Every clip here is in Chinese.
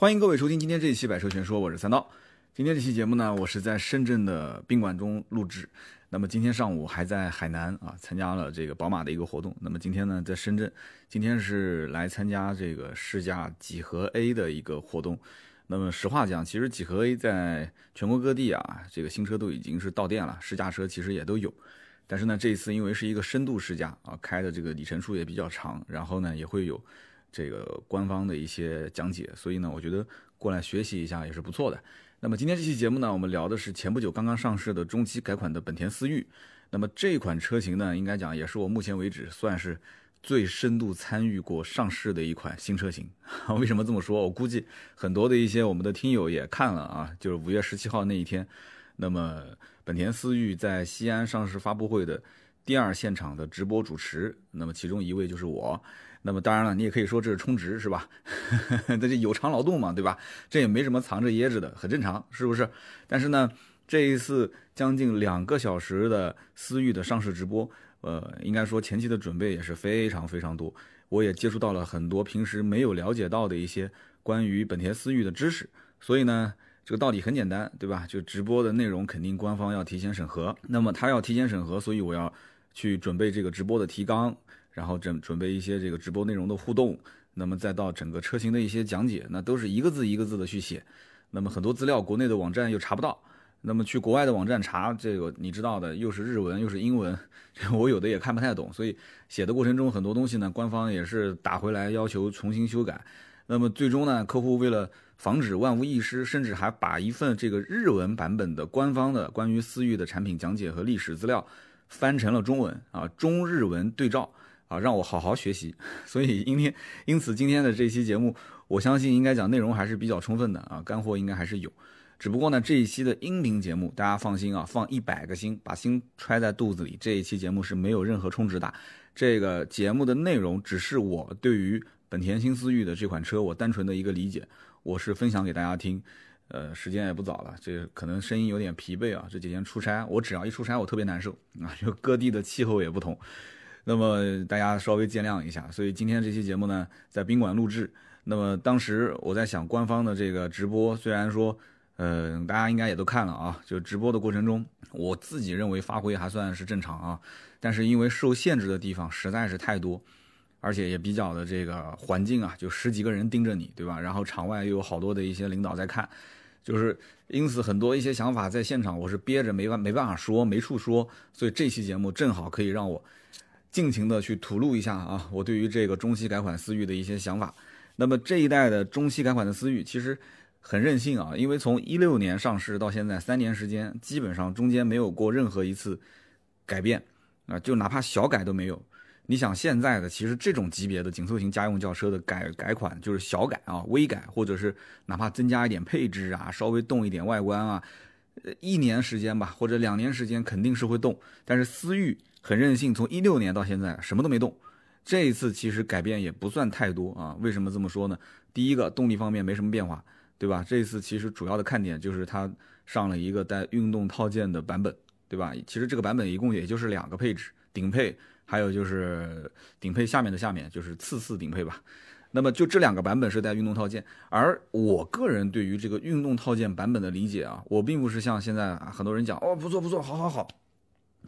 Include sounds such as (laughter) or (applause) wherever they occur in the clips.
欢迎各位收听今天这一期《百车全说》，我是三刀。今天这期节目呢，我是在深圳的宾馆中录制。那么今天上午还在海南啊，参加了这个宝马的一个活动。那么今天呢，在深圳，今天是来参加这个试驾几何 A 的一个活动。那么实话讲，其实几何 A 在全国各地啊，这个新车都已经是到店了，试驾车其实也都有。但是呢，这一次因为是一个深度试驾啊，开的这个里程数也比较长，然后呢，也会有。这个官方的一些讲解，所以呢，我觉得过来学习一下也是不错的。那么今天这期节目呢，我们聊的是前不久刚刚上市的中期改款的本田思域。那么这款车型呢，应该讲也是我目前为止算是最深度参与过上市的一款新车型。(laughs) 为什么这么说？我估计很多的一些我们的听友也看了啊，就是五月十七号那一天，那么本田思域在西安上市发布会的第二现场的直播主持，那么其中一位就是我。那么当然了，你也可以说这是充值是吧？(laughs) 这就有偿劳动嘛，对吧？这也没什么藏着掖着的，很正常，是不是？但是呢，这一次将近两个小时的思域的上市直播，呃，应该说前期的准备也是非常非常多，我也接触到了很多平时没有了解到的一些关于本田思域的知识。所以呢，这个道理很简单，对吧？就直播的内容肯定官方要提前审核，那么他要提前审核，所以我要去准备这个直播的提纲。然后准准备一些这个直播内容的互动，那么再到整个车型的一些讲解，那都是一个字一个字的去写。那么很多资料国内的网站又查不到，那么去国外的网站查这个你知道的，又是日文又是英文，我有的也看不太懂。所以写的过程中很多东西呢，官方也是打回来要求重新修改。那么最终呢，客户为了防止万无一失，甚至还把一份这个日文版本的官方的关于思域的产品讲解和历史资料翻成了中文啊，中日文对照。啊，让我好好学习。(laughs) 所以今天，因此今天的这期节目，我相信应该讲内容还是比较充分的啊，干货应该还是有。只不过呢，这一期的音频节目，大家放心啊，放一百个心，把心揣在肚子里。这一期节目是没有任何充值的，这个节目的内容只是我对于本田新思域的这款车，我单纯的一个理解，我是分享给大家听。呃，时间也不早了，这可能声音有点疲惫啊。这几天出差，我只要一出差，我特别难受啊，就各地的气候也不同。那么大家稍微见谅一下，所以今天这期节目呢，在宾馆录制。那么当时我在想，官方的这个直播，虽然说，呃，大家应该也都看了啊，就直播的过程中，我自己认为发挥还算是正常啊。但是因为受限制的地方实在是太多，而且也比较的这个环境啊，就十几个人盯着你，对吧？然后场外又有好多的一些领导在看，就是因此很多一些想法在现场我是憋着没办没办法说，没处说。所以这期节目正好可以让我。尽情的去吐露一下啊，我对于这个中期改款思域的一些想法。那么这一代的中期改款的思域其实很任性啊，因为从一六年上市到现在三年时间，基本上中间没有过任何一次改变啊，就哪怕小改都没有。你想现在的其实这种级别的紧凑型家用轿车的改改款就是小改啊、微改，或者是哪怕增加一点配置啊、稍微动一点外观啊，一年时间吧，或者两年时间肯定是会动，但是思域。很任性，从一六年到现在什么都没动，这一次其实改变也不算太多啊。为什么这么说呢？第一个动力方面没什么变化，对吧？这一次其实主要的看点就是它上了一个带运动套件的版本，对吧？其实这个版本一共也就是两个配置，顶配还有就是顶配下面的下面就是次次顶配吧。那么就这两个版本是带运动套件，而我个人对于这个运动套件版本的理解啊，我并不是像现在很多人讲哦，不错不错，好好好。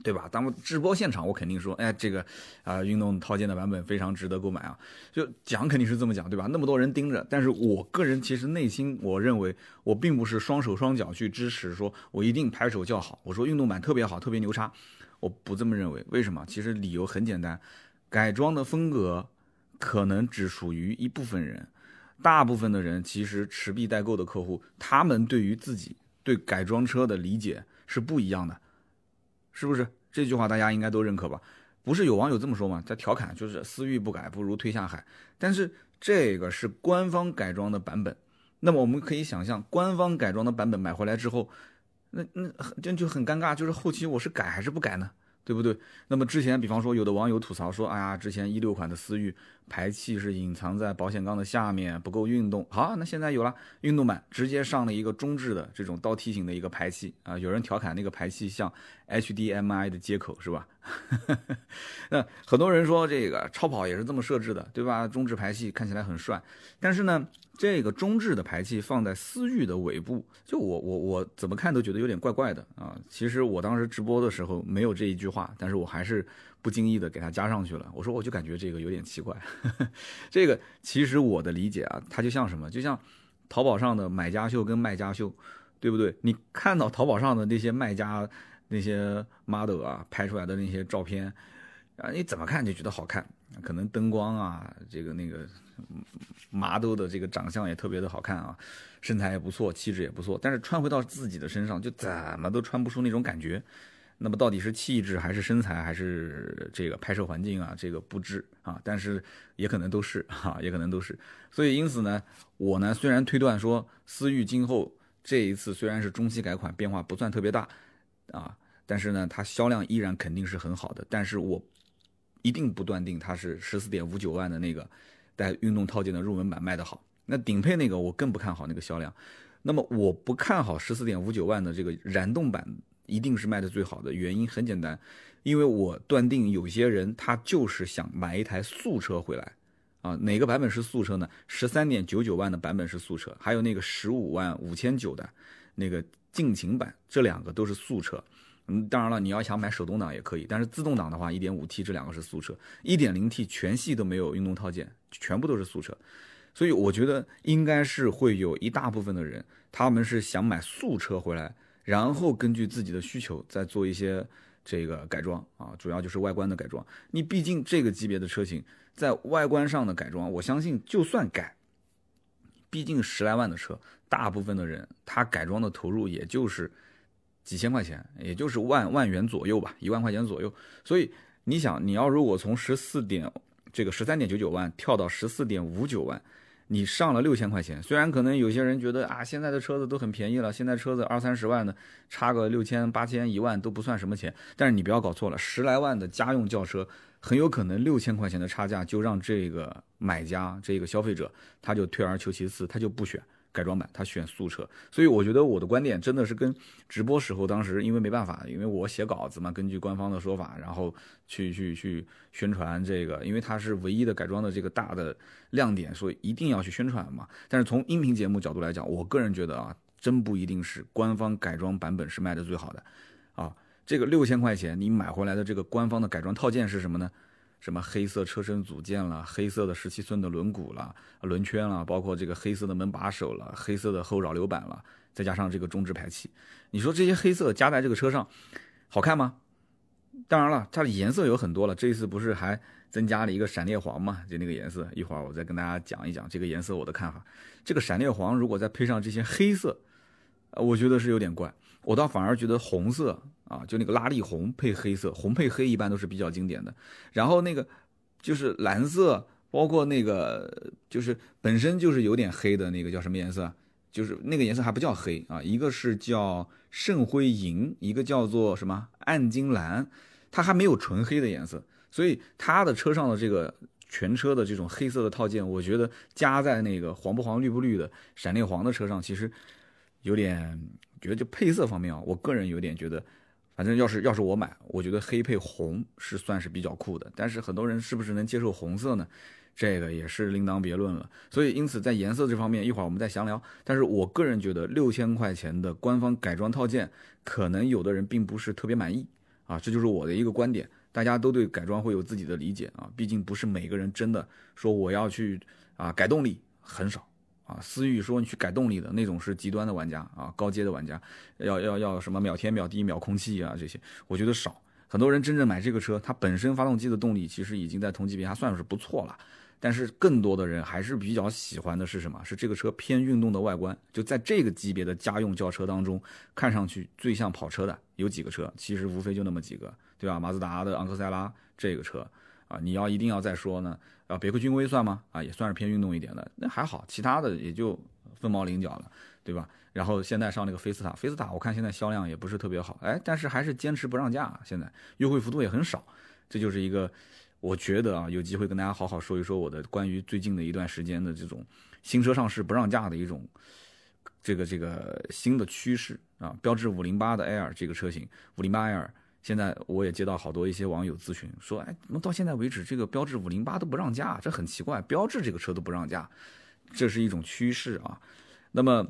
对吧？咱们直播现场，我肯定说，哎，这个啊，运动套件的版本非常值得购买啊。就讲肯定是这么讲，对吧？那么多人盯着，但是我个人其实内心，我认为我并不是双手双脚去支持，说我一定拍手叫好。我说运动版特别好，特别牛叉，我不这么认为。为什么？其实理由很简单，改装的风格可能只属于一部分人，大部分的人其实持币代购的客户，他们对于自己对改装车的理解是不一样的。是不是这句话大家应该都认可吧？不是有网友这么说吗？在调侃，就是思域不改不如推下海。但是这个是官方改装的版本，那么我们可以想象，官方改装的版本买回来之后，那那这就很尴尬，就是后期我是改还是不改呢？对不对？那么之前，比方说有的网友吐槽说，哎呀，之前一六款的思域排气是隐藏在保险杠的下面，不够运动。好，那现在有了运动版，直接上了一个中置的这种倒梯形的一个排气啊。有人调侃那个排气像 HDMI 的接口是吧？(laughs) 那很多人说这个超跑也是这么设置的，对吧？中置排气看起来很帅，但是呢，这个中置的排气放在思域的尾部，就我我我怎么看都觉得有点怪怪的啊。其实我当时直播的时候没有这一句话，但是我还是不经意的给它加上去了。我说我就感觉这个有点奇怪。(laughs) 这个其实我的理解啊，它就像什么？就像淘宝上的买家秀跟卖家秀。对不对？你看到淘宝上的那些卖家、那些 model 啊拍出来的那些照片，啊，你怎么看就觉得好看？可能灯光啊，这个那个 model 的这个长相也特别的好看啊，身材也不错，气质也不错。但是穿回到自己的身上，就怎么都穿不出那种感觉。那么到底是气质还是身材还是这个拍摄环境啊？这个不知啊，但是也可能都是哈，也可能都是。所以因此呢，我呢虽然推断说思域今后。这一次虽然是中期改款，变化不算特别大，啊，但是呢，它销量依然肯定是很好的。但是我一定不断定它是十四点五九万的那个带运动套件的入门版卖得好。那顶配那个我更不看好那个销量。那么我不看好十四点五九万的这个燃动版一定是卖的最好的原因很简单，因为我断定有些人他就是想买一台素车回来。啊，哪个版本是素车呢？十三点九九万的版本是素车，还有那个十五万五千九的那个劲擎版，这两个都是素车。嗯，当然了，你要想买手动挡也可以，但是自动挡的话，一点五 T 这两个是素车，一点零 T 全系都没有运动套件，全部都是素车。所以我觉得应该是会有一大部分的人，他们是想买素车回来，然后根据自己的需求再做一些这个改装啊，主要就是外观的改装。你毕竟这个级别的车型。在外观上的改装，我相信就算改，毕竟十来万的车，大部分的人他改装的投入也就是几千块钱，也就是万万元左右吧，一万块钱左右。所以你想，你要如果从十四点这个十三点九九万跳到十四点五九万，你上了六千块钱。虽然可能有些人觉得啊，现在的车子都很便宜了，现在车子二三十万的，差个六千八千一万都不算什么钱。但是你不要搞错了，十来万的家用轿车。很有可能六千块钱的差价就让这个买家、这个消费者，他就退而求其次，他就不选改装版，他选素车。所以我觉得我的观点真的是跟直播时候当时因为没办法，因为我写稿子嘛，根据官方的说法，然后去去去宣传这个，因为它是唯一的改装的这个大的亮点，所以一定要去宣传嘛。但是从音频节目角度来讲，我个人觉得啊，真不一定是官方改装版本是卖的最好的，啊。这个六千块钱你买回来的这个官方的改装套件是什么呢？什么黑色车身组件了，黑色的十七寸的轮毂了，轮圈了，包括这个黑色的门把手了，黑色的后扰流板了，再加上这个中置排气。你说这些黑色加在这个车上，好看吗？当然了，它的颜色有很多了。这一次不是还增加了一个闪裂黄嘛？就那个颜色，一会儿我再跟大家讲一讲这个颜色我的看法。这个闪裂黄如果再配上这些黑色，呃，我觉得是有点怪。我倒反而觉得红色啊，就那个拉力红配黑色，红配黑一般都是比较经典的。然后那个就是蓝色，包括那个就是本身就是有点黑的那个叫什么颜色？就是那个颜色还不叫黑啊，一个是叫圣灰银，一个叫做什么暗金蓝，它还没有纯黑的颜色。所以它的车上的这个全车的这种黑色的套件，我觉得加在那个黄不黄绿不绿的闪电黄的车上，其实有点。觉得就配色方面啊，我个人有点觉得，反正要是要是我买，我觉得黑配红是算是比较酷的。但是很多人是不是能接受红色呢？这个也是另当别论了。所以因此在颜色这方面，一会儿我们再详聊。但是我个人觉得六千块钱的官方改装套件，可能有的人并不是特别满意啊，这就是我的一个观点。大家都对改装会有自己的理解啊，毕竟不是每个人真的说我要去啊改动力，很少。啊，思域说你去改动力的那种是极端的玩家啊，高阶的玩家，要要要什么秒天秒地秒空气啊这些，我觉得少。很多人真正买这个车，它本身发动机的动力其实已经在同级别还算是不错了，但是更多的人还是比较喜欢的是什么？是这个车偏运动的外观。就在这个级别的家用轿车当中，看上去最像跑车的有几个车？其实无非就那么几个，对吧？马自达的昂克赛拉这个车。啊，你要一定要再说呢？啊，别克君威算吗？啊，也算是偏运动一点的，那还好，其他的也就凤毛麟角了，对吧？然后现在上那个菲斯塔，菲斯塔我看现在销量也不是特别好，哎，但是还是坚持不让价，啊现在优惠幅度也很少，这就是一个，我觉得啊，有机会跟大家好好说一说我的关于最近的一段时间的这种新车上市不让价的一种这个这个新的趋势啊。标致五零八的 Air 这个车型，五零八 Air。现在我也接到好多一些网友咨询说，哎，怎么到现在为止这个标致五零八都不让价？这很奇怪，标致这个车都不让价，这是一种趋势啊。那么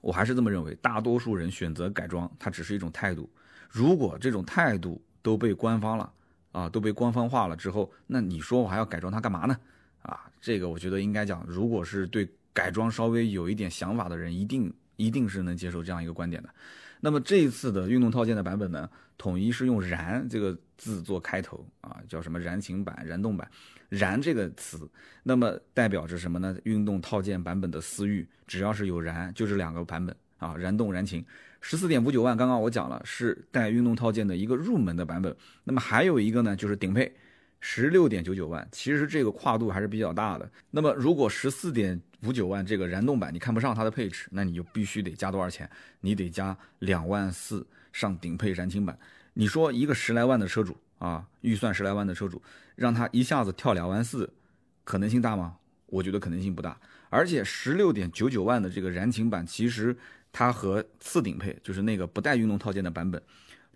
我还是这么认为，大多数人选择改装，它只是一种态度。如果这种态度都被官方了啊，都被官方化了之后，那你说我还要改装它干嘛呢？啊，这个我觉得应该讲，如果是对改装稍微有一点想法的人，一定一定是能接受这样一个观点的。那么这一次的运动套件的版本呢，统一是用“燃”这个字做开头啊，叫什么“燃情版”“燃动版”。燃这个词，那么代表着什么呢？运动套件版本的思域，只要是有燃，就这两个版本啊，燃动、燃情。十四点五九万，刚刚我讲了，是带运动套件的一个入门的版本。那么还有一个呢，就是顶配。十六点九九万，其实这个跨度还是比较大的。那么，如果十四点五九万这个燃动版你看不上它的配置，那你就必须得加多少钱？你得加两万四上顶配燃情版。你说一个十来万的车主啊，预算十来万的车主，让他一下子跳两万四，可能性大吗？我觉得可能性不大。而且十六点九九万的这个燃情版，其实它和次顶配，就是那个不带运动套件的版本。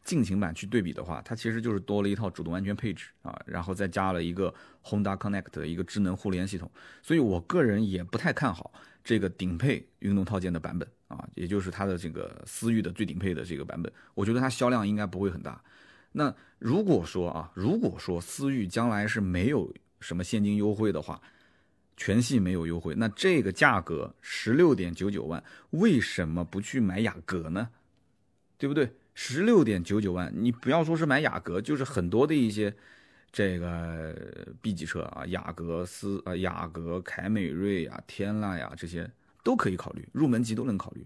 劲擎版去对比的话，它其实就是多了一套主动安全配置啊，然后再加了一个 Honda Connect 的一个智能互联系统，所以我个人也不太看好这个顶配运动套件的版本啊，也就是它的这个思域的最顶配的这个版本，我觉得它销量应该不会很大。那如果说啊，如果说思域将来是没有什么现金优惠的话，全系没有优惠，那这个价格十六点九九万，为什么不去买雅阁呢？对不对？十六点九九万，你不要说是买雅阁，就是很多的一些这个 B 级车啊，雅阁斯啊、雅阁、凯美瑞呀、天籁呀这些都可以考虑，入门级都能考虑。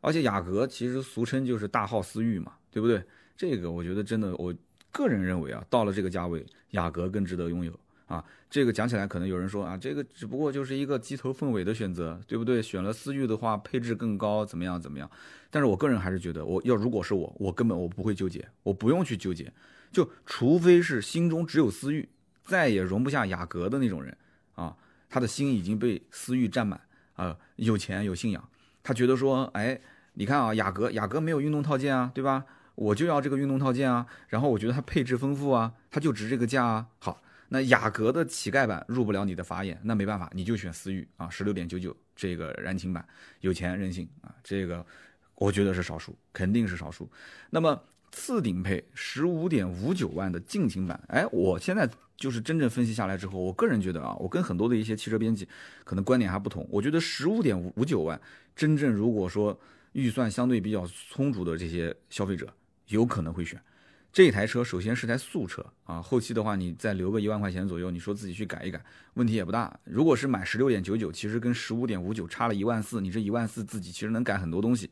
而且雅阁其实俗称就是大号思域嘛，对不对？这个我觉得真的，我个人认为啊，到了这个价位，雅阁更值得拥有。啊，这个讲起来可能有人说啊，这个只不过就是一个鸡头凤尾的选择，对不对？选了思域的话，配置更高，怎么样怎么样？但是我个人还是觉得，我要如果是我，我根本我不会纠结，我不用去纠结，就除非是心中只有思域，再也容不下雅阁的那种人啊，他的心已经被思域占满啊，有钱有信仰，他觉得说，哎，你看啊，雅阁雅阁没有运动套件啊，对吧？我就要这个运动套件啊，然后我觉得它配置丰富啊，它就值这个价啊，好。那雅阁的乞丐版入不了你的法眼，那没办法，你就选思域啊，十六点九九这个燃情版，有钱任性啊，这个我觉得是少数，肯定是少数。那么次顶配十五点五九万的劲情版，哎，我现在就是真正分析下来之后，我个人觉得啊，我跟很多的一些汽车编辑可能观点还不同，我觉得十五点五九万，真正如果说预算相对比较充足的这些消费者，有可能会选。这台车首先是台素车啊，后期的话你再留个一万块钱左右，你说自己去改一改，问题也不大。如果是买十六点九九，其实跟十五点五九差了一万四，你这一万四自己其实能改很多东西。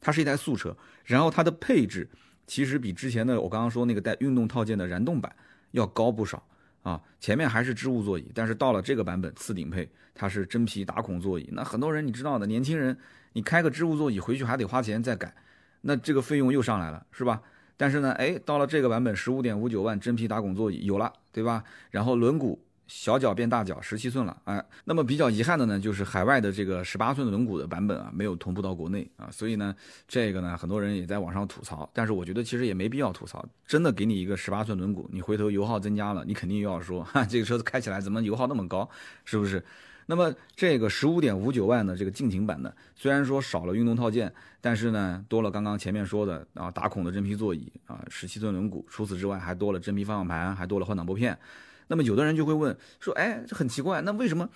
它是一台素车，然后它的配置其实比之前的我刚刚说那个带运动套件的燃动版要高不少啊。前面还是织物座椅，但是到了这个版本次顶配，它是真皮打孔座椅。那很多人你知道的，年轻人你开个织物座椅回去还得花钱再改，那这个费用又上来了，是吧？但是呢，哎，到了这个版本，十五点五九万真皮打孔座椅有了，对吧？然后轮毂小脚变大脚，十七寸了，哎，那么比较遗憾的呢，就是海外的这个十八寸轮毂的版本啊，没有同步到国内啊，所以呢，这个呢，很多人也在网上吐槽，但是我觉得其实也没必要吐槽，真的给你一个十八寸轮毂，你回头油耗增加了，你肯定又要说，哈，这个车子开起来怎么油耗那么高，是不是？那么这个十五点五九万的这个劲擎版呢，虽然说少了运动套件，但是呢多了刚刚前面说的啊打孔的真皮座椅啊十七寸轮毂，除此之外还多了真皮方向盘，还多了换挡拨片。那么有的人就会问说，哎，这很奇怪，那为什么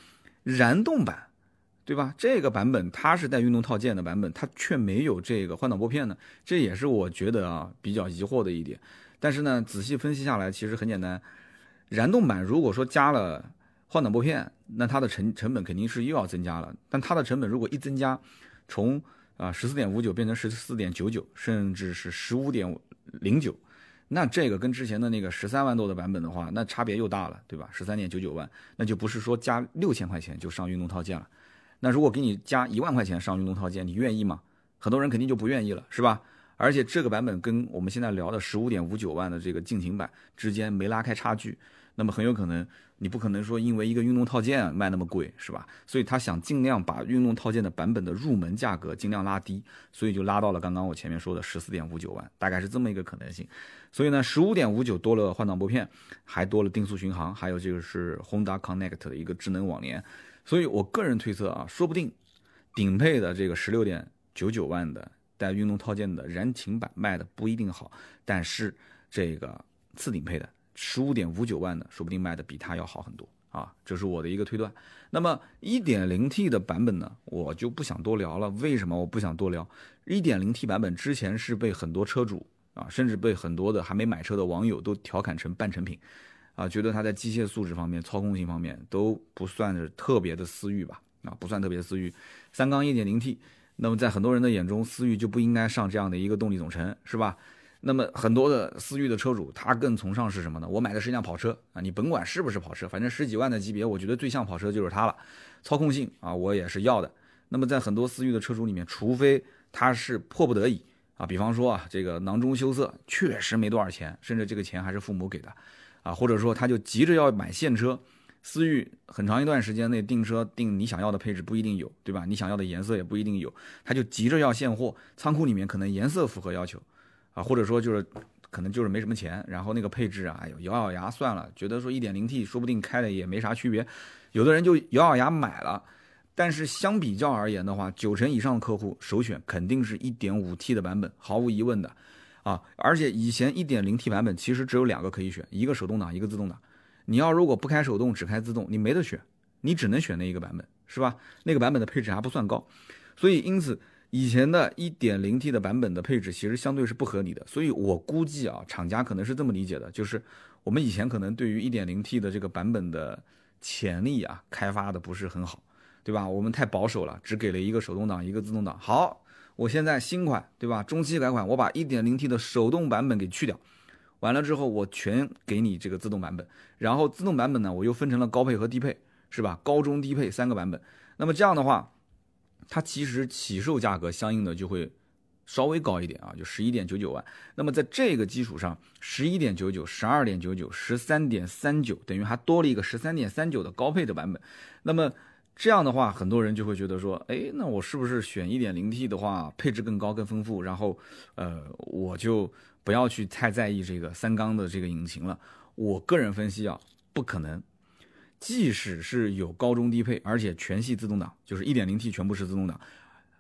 燃动版，对吧？这个版本它是带运动套件的版本，它却没有这个换挡拨片呢？这也是我觉得啊比较疑惑的一点。但是呢，仔细分析下来，其实很简单，燃动版如果说加了。换挡拨片，那它的成成本肯定是又要增加了。但它的成本如果一增加，从啊十四点五九变成十四点九九，甚至是十五点零九，那这个跟之前的那个十三万多的版本的话，那差别又大了，对吧？十三点九九万，那就不是说加六千块钱就上运动套件了。那如果给你加一万块钱上运动套件，你愿意吗？很多人肯定就不愿意了，是吧？而且这个版本跟我们现在聊的十五点五九万的这个劲擎版之间没拉开差距，那么很有可能。你不可能说因为一个运动套件卖那么贵，是吧？所以他想尽量把运动套件的版本的入门价格尽量拉低，所以就拉到了刚刚我前面说的十四点五九万，大概是这么一个可能性。所以呢，十五点五九多了换挡拨片，还多了定速巡航，还有这个是 Honda Connect 的一个智能网联。所以我个人推测啊，说不定顶配的这个十六点九九万的带运动套件的燃擎版卖的不一定好，但是这个次顶配的。十五点五九万的，说不定卖的比它要好很多啊，这是我的一个推断。那么一点零 T 的版本呢，我就不想多聊了。为什么我不想多聊？一点零 T 版本之前是被很多车主啊，甚至被很多的还没买车的网友都调侃成半成品啊，觉得它在机械素质方面、操控性方面都不算是特别的思域吧？啊，不算特别的思域。三缸一点零 T，那么在很多人的眼中，思域就不应该上这样的一个动力总成，是吧？那么很多的思域的车主，他更崇尚是什么呢？我买的是一辆跑车啊，你甭管是不是跑车，反正十几万的级别，我觉得最像跑车就是它了。操控性啊，我也是要的。那么在很多思域的车主里面，除非他是迫不得已啊，比方说啊，这个囊中羞涩，确实没多少钱，甚至这个钱还是父母给的啊，或者说他就急着要买现车，思域很长一段时间内订车订你想要的配置不一定有，对吧？你想要的颜色也不一定有，他就急着要现货，仓库里面可能颜色符合要求。啊，或者说就是，可能就是没什么钱，然后那个配置啊，哎呦，咬咬牙算了，觉得说一点零 T 说不定开的也没啥区别，有的人就咬咬牙买了。但是相比较而言的话，九成以上的客户首选肯定是一点五 T 的版本，毫无疑问的。啊，而且以前一点零 T 版本其实只有两个可以选，一个手动挡，一个自动挡。你要如果不开手动，只开自动，你没得选，你只能选那一个版本，是吧？那个版本的配置还不算高，所以因此。以前的一点零 T 的版本的配置其实相对是不合理的，所以我估计啊，厂家可能是这么理解的，就是我们以前可能对于一点零 T 的这个版本的潜力啊，开发的不是很好，对吧？我们太保守了，只给了一个手动挡，一个自动挡。好，我现在新款，对吧？中期改款，我把一点零 T 的手动版本给去掉，完了之后我全给你这个自动版本，然后自动版本呢，我又分成了高配和低配，是吧？高中低配三个版本，那么这样的话。它其实起售价格相应的就会稍微高一点啊，就十一点九九万。那么在这个基础上，十一点九九、十二点九九、十三点三九，等于还多了一个十三点三九的高配的版本。那么这样的话，很多人就会觉得说，哎，那我是不是选一点零 T 的话，配置更高、更丰富，然后呃，我就不要去太在意这个三缸的这个引擎了？我个人分析啊，不可能。即使是有高中低配，而且全系自动挡，就是 1.0T 全部是自动挡，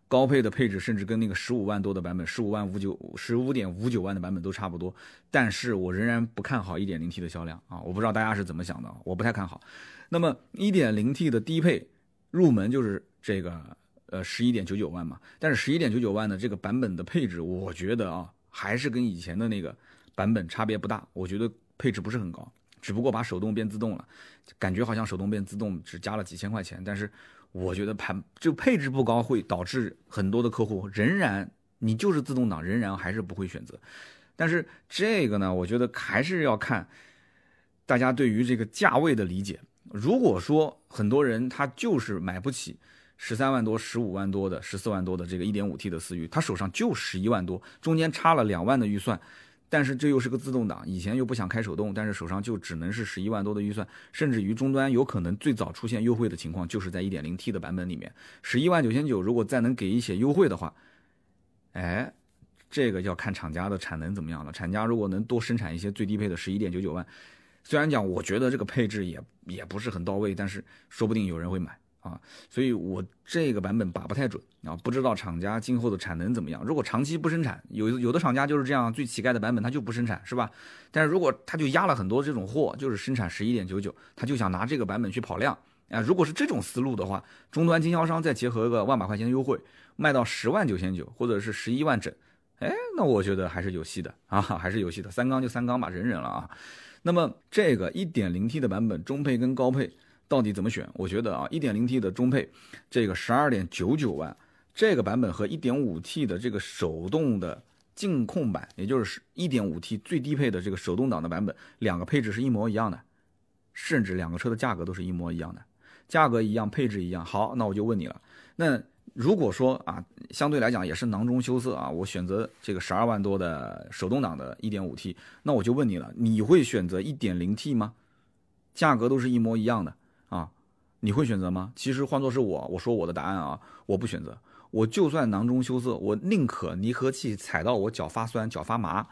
高配的配置甚至跟那个十五万多的版本，十五万五九、十五点五九万的版本都差不多。但是我仍然不看好 1.0T 的销量啊！我不知道大家是怎么想的，我不太看好。那么 1.0T 的低配入门就是这个呃十一点九九万嘛，但是十一点九九万的这个版本的配置，我觉得啊还是跟以前的那个版本差别不大，我觉得配置不是很高。只不过把手动变自动了，感觉好像手动变自动只加了几千块钱，但是我觉得盘就配置不高，会导致很多的客户仍然你就是自动挡，仍然还是不会选择。但是这个呢，我觉得还是要看大家对于这个价位的理解。如果说很多人他就是买不起十三万多、十五万多的、十四万多的这个一点五 T 的思域，他手上就十一万多，中间差了两万的预算。但是这又是个自动挡，以前又不想开手动，但是手上就只能是十一万多的预算，甚至于终端有可能最早出现优惠的情况，就是在一点零 T 的版本里面，十一万九千九，如果再能给一些优惠的话，哎，这个要看厂家的产能怎么样了。厂家如果能多生产一些最低配的十一点九九万，虽然讲我觉得这个配置也也不是很到位，但是说不定有人会买。啊，所以我这个版本把不太准啊，不知道厂家今后的产能怎么样。如果长期不生产，有有的厂家就是这样，最乞丐的版本他就不生产，是吧？但是如果他就压了很多这种货，就是生产十一点九九，他就想拿这个版本去跑量啊。如果是这种思路的话，终端经销商再结合个万把块钱的优惠，卖到十万九千九或者是十一万整，哎，那我觉得还是有戏的啊，还是有戏的。三缸就三缸吧，忍忍了啊。那么这个一点零 T 的版本，中配跟高配。到底怎么选？我觉得啊，1.0T 的中配，这个12.99万这个版本和 1.5T 的这个手动的净控版，也就是 1.5T 最低配的这个手动挡的版本，两个配置是一模一样的，甚至两个车的价格都是一模一样的，价格一样，配置一样。好，那我就问你了，那如果说啊，相对来讲也是囊中羞涩啊，我选择这个12万多的手动挡的 1.5T，那我就问你了，你会选择 1.0T 吗？价格都是一模一样的，你会选择吗？其实换作是我，我说我的答案啊，我不选择。我就算囊中羞涩，我宁可离合器踩到我脚发酸、脚发麻，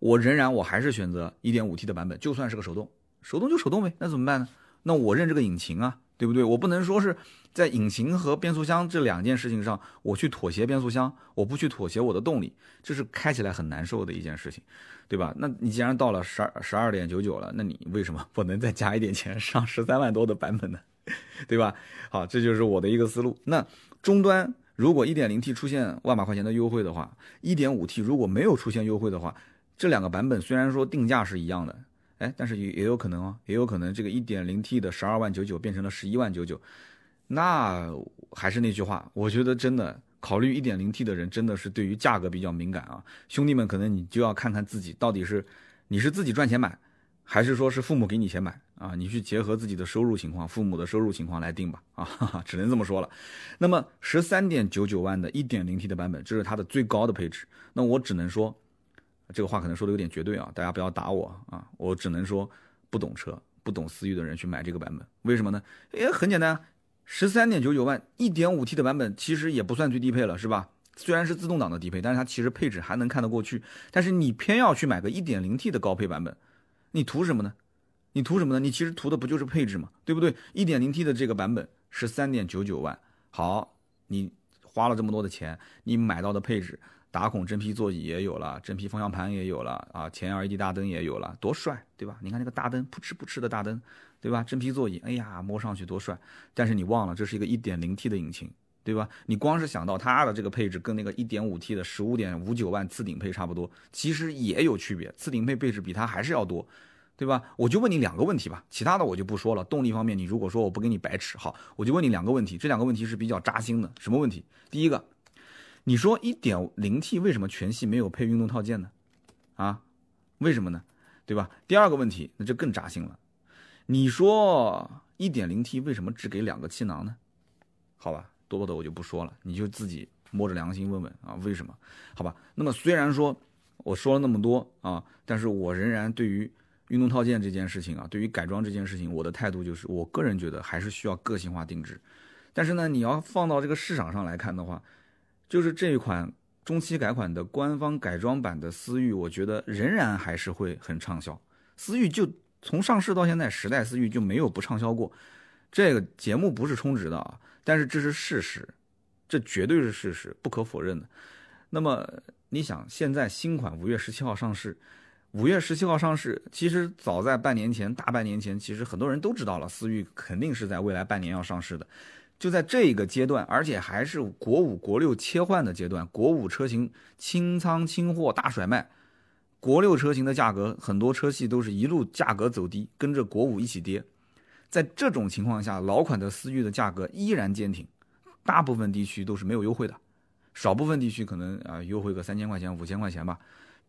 我仍然我还是选择 1.5T 的版本，就算是个手动，手动就手动呗，那怎么办呢？那我认这个引擎啊，对不对？我不能说是在引擎和变速箱这两件事情上，我去妥协变速箱，我不去妥协我的动力，这是开起来很难受的一件事情，对吧？那你既然到了十二十二点九九了，那你为什么不能再加一点钱上十三万多的版本呢？(laughs) 对吧？好，这就是我的一个思路。那终端。如果 1.0T 出现万把块钱的优惠的话，1.5T 如果没有出现优惠的话，这两个版本虽然说定价是一样的，哎，但是也也有可能哦，也有可能这个 1.0T 的十二万九九变成了十一万九九，那还是那句话，我觉得真的考虑 1.0T 的人真的是对于价格比较敏感啊，兄弟们，可能你就要看看自己到底是你是自己赚钱买，还是说是父母给你钱买。啊，你去结合自己的收入情况、父母的收入情况来定吧。啊，哈哈，只能这么说了。那么十三点九九万的一点零 T 的版本，这是它的最高的配置。那我只能说，这个话可能说的有点绝对啊，大家不要打我啊。我只能说，不懂车、不懂思域的人去买这个版本，为什么呢？也很简单，十三点九九万一点五 T 的版本其实也不算最低配了，是吧？虽然是自动挡的低配，但是它其实配置还能看得过去。但是你偏要去买个一点零 T 的高配版本，你图什么呢？你图什么呢？你其实图的不就是配置吗？对不对？一点零 T 的这个版本是三点九九万，好，你花了这么多的钱，你买到的配置，打孔真皮座椅也有了，真皮方向盘也有了啊，前 LED 大灯也有了，多帅，对吧？你看那个大灯，扑哧扑哧的大灯，对吧？真皮座椅，哎呀，摸上去多帅。但是你忘了，这是一个一点零 T 的引擎，对吧？你光是想到它的这个配置跟那个一点五 T 的十五点五九万次顶配差不多，其实也有区别，次顶配配置比它还是要多。对吧？我就问你两个问题吧，其他的我就不说了。动力方面，你如果说我不给你白痴，好，我就问你两个问题。这两个问题是比较扎心的。什么问题？第一个，你说 1.0T 为什么全系没有配运动套件呢？啊，为什么呢？对吧？第二个问题，那就更扎心了。你说 1.0T 为什么只给两个气囊呢？好吧，多的我就不说了，你就自己摸着良心问问啊，为什么？好吧。那么虽然说我说了那么多啊，但是我仍然对于。运动套件这件事情啊，对于改装这件事情，我的态度就是，我个人觉得还是需要个性化定制。但是呢，你要放到这个市场上来看的话，就是这一款中期改款的官方改装版的思域，我觉得仍然还是会很畅销。思域就从上市到现在，十代思域就没有不畅销过。这个节目不是充值的啊，但是这是事实，这绝对是事实，不可否认的。那么你想，现在新款五月十七号上市。五月十七号上市，其实早在半年前，大半年前，其实很多人都知道了，思域肯定是在未来半年要上市的。就在这个阶段，而且还是国五、国六切换的阶段，国五车型清仓清货大甩卖，国六车型的价格很多车系都是一路价格走低，跟着国五一起跌。在这种情况下，老款的思域的价格依然坚挺，大部分地区都是没有优惠的，少部分地区可能啊优惠个三千块钱、五千块钱吧。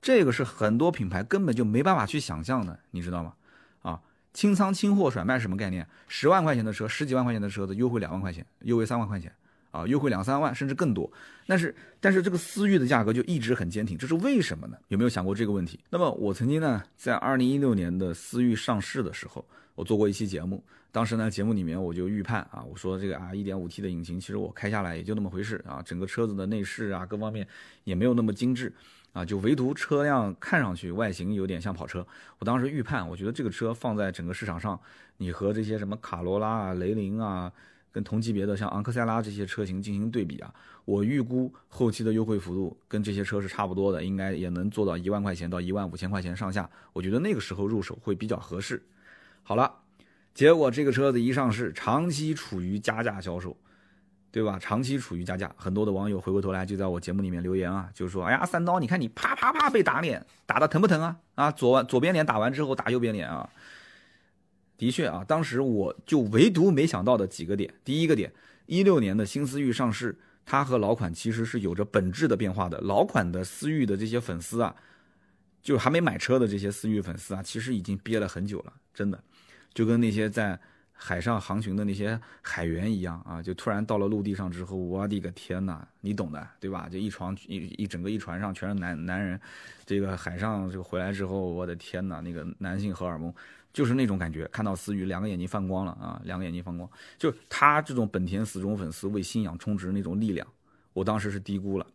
这个是很多品牌根本就没办法去想象的，你知道吗？啊，清仓清货甩卖什么概念？十万块钱的车，十几万块钱的车子优惠两万块钱，优惠三万块钱，啊，优惠两三万甚至更多。但是，但是这个思域的价格就一直很坚挺，这是为什么呢？有没有想过这个问题？那么我曾经呢，在二零一六年的思域上市的时候，我做过一期节目，当时呢节目里面我就预判啊，我说这个啊一点五 T 的引擎，其实我开下来也就那么回事啊，整个车子的内饰啊各方面也没有那么精致。啊，就唯独车辆看上去外形有点像跑车。我当时预判，我觉得这个车放在整个市场上，你和这些什么卡罗拉啊、雷凌啊，跟同级别的像昂克赛拉这些车型进行对比啊，我预估后期的优惠幅度跟这些车是差不多的，应该也能做到一万块钱到一万五千块钱上下。我觉得那个时候入手会比较合适。好了，结果这个车子一上市，长期处于加价销售。对吧？长期处于加价，很多的网友回过头来就在我节目里面留言啊，就说：“哎呀，三刀，你看你啪啪啪被打脸，打的疼不疼啊？啊，左左边脸打完之后打右边脸啊。”的确啊，当时我就唯独没想到的几个点。第一个点，一六年的新思域上市，它和老款其实是有着本质的变化的。老款的思域的这些粉丝啊，就还没买车的这些思域粉丝啊，其实已经憋了很久了，真的，就跟那些在。海上航行的那些海员一样啊，就突然到了陆地上之后，我的个天呐，你懂的，对吧？就一船一一整个一船上全是男男人，这个海上这个回来之后，我的天呐，那个男性荷尔蒙就是那种感觉，看到思雨两个眼睛放光了啊，两个眼睛放光，就他这种本田死忠粉丝为信仰充值那种力量，我当时是低估了。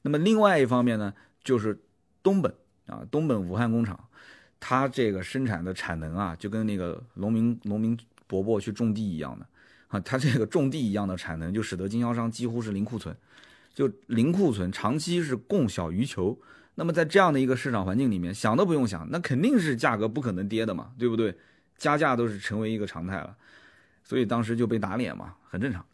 那么另外一方面呢，就是东本啊，东本武汉工厂，它这个生产的产能啊，就跟那个农民农民伯伯去种地一样的啊，他这个种地一样的产能，就使得经销商几乎是零库存，就零库存，长期是供小于求。那么在这样的一个市场环境里面，想都不用想，那肯定是价格不可能跌的嘛，对不对？加价都是成为一个常态了，所以当时就被打脸嘛，很正常。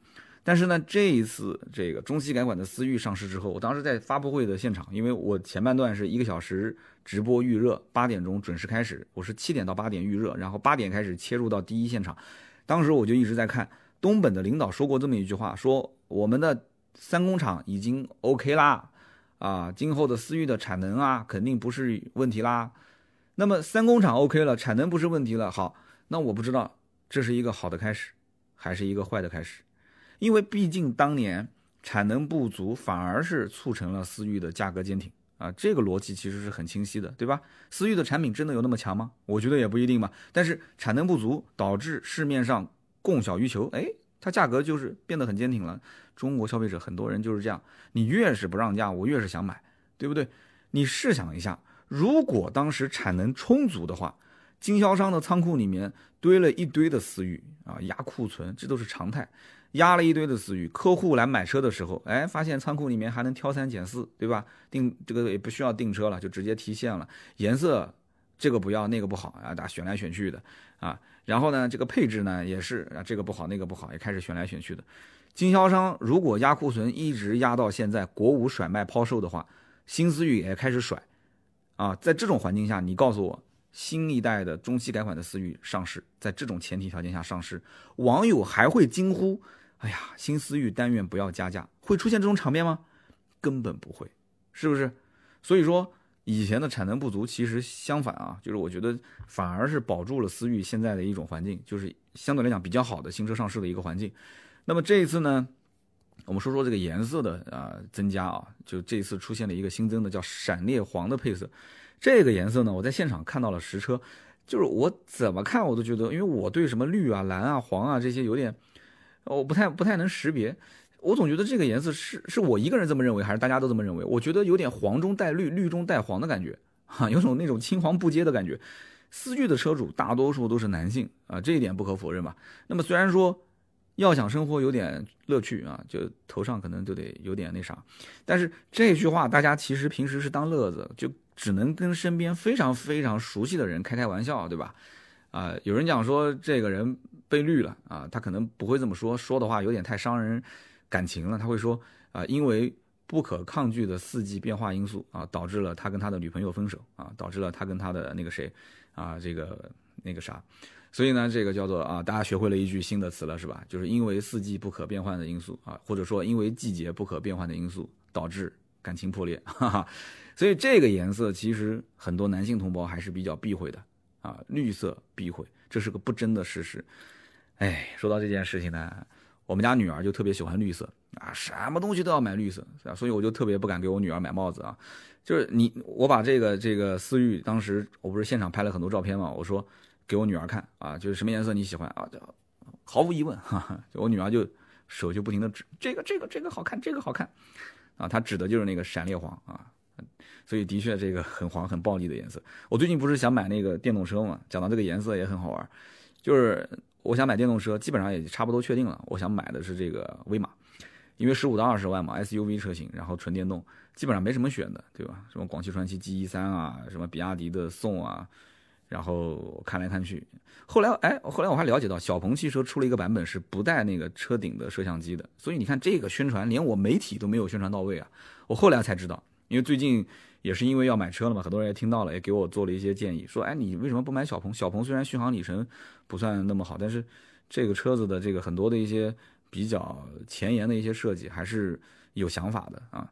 但是呢，这一次这个中期改款的思域上市之后，我当时在发布会的现场，因为我前半段是一个小时直播预热，八点钟准时开始，我是七点到八点预热，然后八点开始切入到第一现场。当时我就一直在看东本的领导说过这么一句话，说我们的三工厂已经 OK 啦，啊，今后的思域的产能啊肯定不是问题啦。那么三工厂 OK 了，产能不是问题了，好，那我不知道这是一个好的开始，还是一个坏的开始。因为毕竟当年产能不足，反而是促成了思域的价格坚挺啊，这个逻辑其实是很清晰的，对吧？思域的产品真的有那么强吗？我觉得也不一定吧。但是产能不足导致市面上供小于求，哎，它价格就是变得很坚挺了。中国消费者很多人就是这样，你越是不让价，我越是想买，对不对？你试想一下，如果当时产能充足的话，经销商的仓库里面堆了一堆的思域啊，压库存，这都是常态。压了一堆的思域，客户来买车的时候，哎，发现仓库里面还能挑三拣四，对吧？订这个也不需要订车了，就直接提现了。颜色这个不要，那个不好啊，大家选来选去的啊。然后呢，这个配置呢也是啊，这个不好，那个不好，也开始选来选去的。经销商如果压库存一直压到现在，国五甩卖抛售的话，新思域也开始甩啊。在这种环境下，你告诉我，新一代的中期改款的思域上市，在这种前提条件下上市，网友还会惊呼？哎呀，新思域但愿不要加价，会出现这种场面吗？根本不会，是不是？所以说，以前的产能不足，其实相反啊，就是我觉得反而是保住了思域现在的一种环境，就是相对来讲比较好的新车上市的一个环境。那么这一次呢，我们说说这个颜色的啊增加啊，就这一次出现了一个新增的叫闪烈黄的配色，这个颜色呢，我在现场看到了实车，就是我怎么看我都觉得，因为我对什么绿啊、蓝啊、黄啊这些有点。我不太不太能识别，我总觉得这个颜色是是我一个人这么认为，还是大家都这么认为？我觉得有点黄中带绿，绿中带黄的感觉，哈，有种那种青黄不接的感觉。思域的车主大多数都是男性啊，这一点不可否认吧？那么虽然说要想生活有点乐趣啊，就头上可能就得有点那啥，但是这句话大家其实平时是当乐子，就只能跟身边非常非常熟悉的人开开玩笑，对吧？啊，有人讲说这个人被绿了啊，他可能不会这么说，说的话有点太伤人感情了。他会说啊，因为不可抗拒的四季变化因素啊，导致了他跟他的女朋友分手啊，导致了他跟他的那个谁啊，这个那个啥，所以呢，这个叫做啊，大家学会了一句新的词了，是吧？就是因为四季不可变换的因素啊，或者说因为季节不可变换的因素导致感情破裂，哈哈。所以这个颜色其实很多男性同胞还是比较避讳的。啊，绿色避讳，这是个不争的事实。哎，说到这件事情呢，我们家女儿就特别喜欢绿色啊，什么东西都要买绿色，所以我就特别不敢给我女儿买帽子啊。就是你，我把这个这个思域，当时我不是现场拍了很多照片嘛，我说给我女儿看啊，就是什么颜色你喜欢啊，就毫无疑问，哈哈，我女儿就手就不停的指这个这个这个好看，这个好看啊，她指的就是那个闪烈黄啊。所以的确，这个很黄、很暴力的颜色。我最近不是想买那个电动车嘛？讲到这个颜色也很好玩，就是我想买电动车，基本上也差不多确定了。我想买的是这个威马，因为十五到二十万嘛，SUV 车型，然后纯电动，基本上没什么选的，对吧？什么广汽传祺 G13 啊，什么比亚迪的宋啊，然后看来看去，后来哎，后来我还了解到，小鹏汽车出了一个版本是不带那个车顶的摄像机的。所以你看这个宣传，连我媒体都没有宣传到位啊！我后来才知道，因为最近。也是因为要买车了嘛，很多人也听到了，也给我做了一些建议，说，哎，你为什么不买小鹏？小鹏虽然续航里程不算那么好，但是这个车子的这个很多的一些比较前沿的一些设计还是有想法的啊。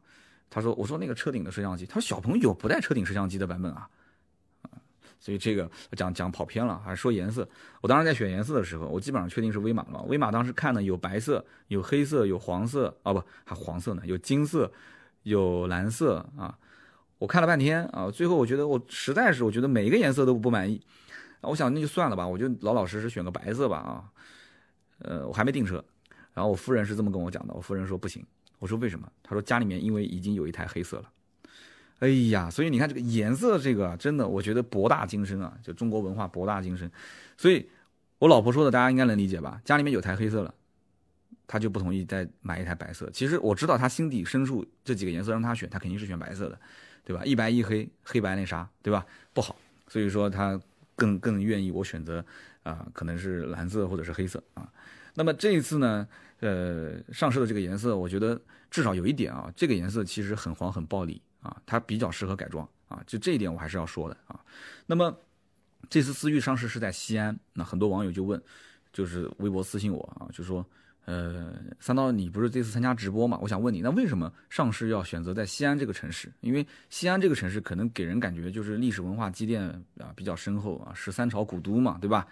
他说，我说那个车顶的摄像机，他说小鹏有不带车顶摄像机的版本啊，所以这个讲讲跑偏了，还是说颜色。我当时在选颜色的时候，我基本上确定是威马了。威马当时看的有白色、有黑色、有黄色，哦不，还黄色呢，有金色、有蓝色啊。我看了半天啊，最后我觉得我实在是我觉得每一个颜色都不满意，我想那就算了吧，我就老老实实选个白色吧啊。呃，我还没订车，然后我夫人是这么跟我讲的，我夫人说不行，我说为什么？她说家里面因为已经有一台黑色了。哎呀，所以你看这个颜色，这个真的我觉得博大精深啊，就中国文化博大精深。所以我老婆说的，大家应该能理解吧？家里面有台黑色了。她就不同意再买一台白色。其实我知道她心底深处这几个颜色让她选，她肯定是选白色的，对吧？一白一黑，黑白那啥，对吧？不好，所以说他更更愿意我选择啊，可能是蓝色或者是黑色啊。那么这一次呢，呃，上市的这个颜色，我觉得至少有一点啊，这个颜色其实很黄很暴力啊，它比较适合改装啊，就这一点我还是要说的啊。那么这次思域上市是在西安，那很多网友就问，就是微博私信我啊，就说。呃，三刀，你不是这次参加直播嘛？我想问你，那为什么上市要选择在西安这个城市？因为西安这个城市可能给人感觉就是历史文化积淀啊比较深厚啊，十三朝古都嘛，对吧？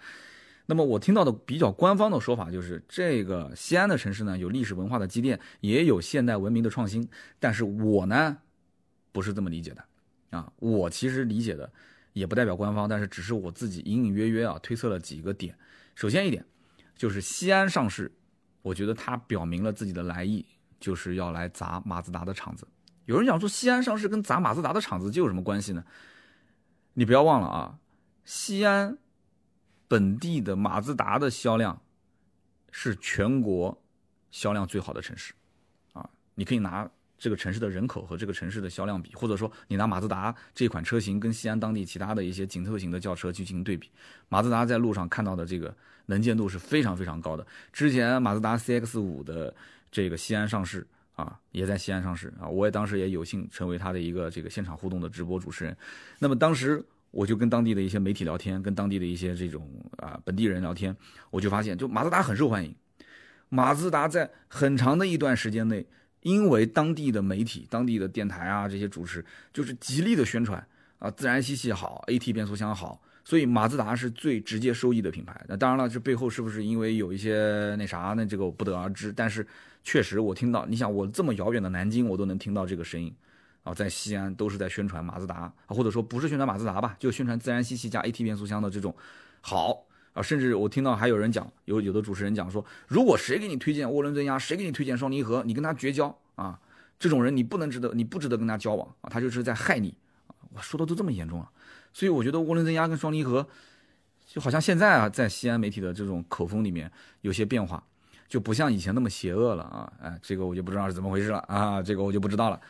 那么我听到的比较官方的说法就是，这个西安的城市呢有历史文化的积淀，也有现代文明的创新。但是我呢不是这么理解的啊，我其实理解的也不代表官方，但是只是我自己隐隐约约啊推测了几个点。首先一点就是西安上市。我觉得他表明了自己的来意，就是要来砸马自达的场子。有人讲说，西安上市跟砸马自达的场子就有什么关系呢？你不要忘了啊，西安本地的马自达的销量是全国销量最好的城市啊。你可以拿这个城市的人口和这个城市的销量比，或者说你拿马自达这款车型跟西安当地其他的一些紧凑型的轿车去进行对比，马自达在路上看到的这个。能见度是非常非常高的。之前马自达 CX 五的这个西安上市啊，也在西安上市啊，我也当时也有幸成为他的一个这个现场互动的直播主持人。那么当时我就跟当地的一些媒体聊天，跟当地的一些这种啊本地人聊天，我就发现，就马自达很受欢迎。马自达在很长的一段时间内，因为当地的媒体、当地的电台啊这些主持，就是极力的宣传啊，自然吸气好，AT 变速箱好。所以马自达是最直接收益的品牌。那当然了，这背后是不是因为有一些那啥呢？这个我不得而知。但是确实我听到，你想我这么遥远的南京，我都能听到这个声音啊，在西安都是在宣传马自达，或者说不是宣传马自达吧，就宣传自然吸气加 AT 变速箱的这种好啊。甚至我听到还有人讲，有有的主持人讲说，如果谁给你推荐涡轮增压，谁给你推荐双离合，你跟他绝交啊！这种人你不能值得，你不值得跟他交往啊，他就是在害你！我说的都这么严重了。所以我觉得涡轮增压跟双离合，就好像现在啊，在西安媒体的这种口风里面有些变化，就不像以前那么邪恶了啊！哎，这个我就不知道是怎么回事了啊！这个我就不知道了。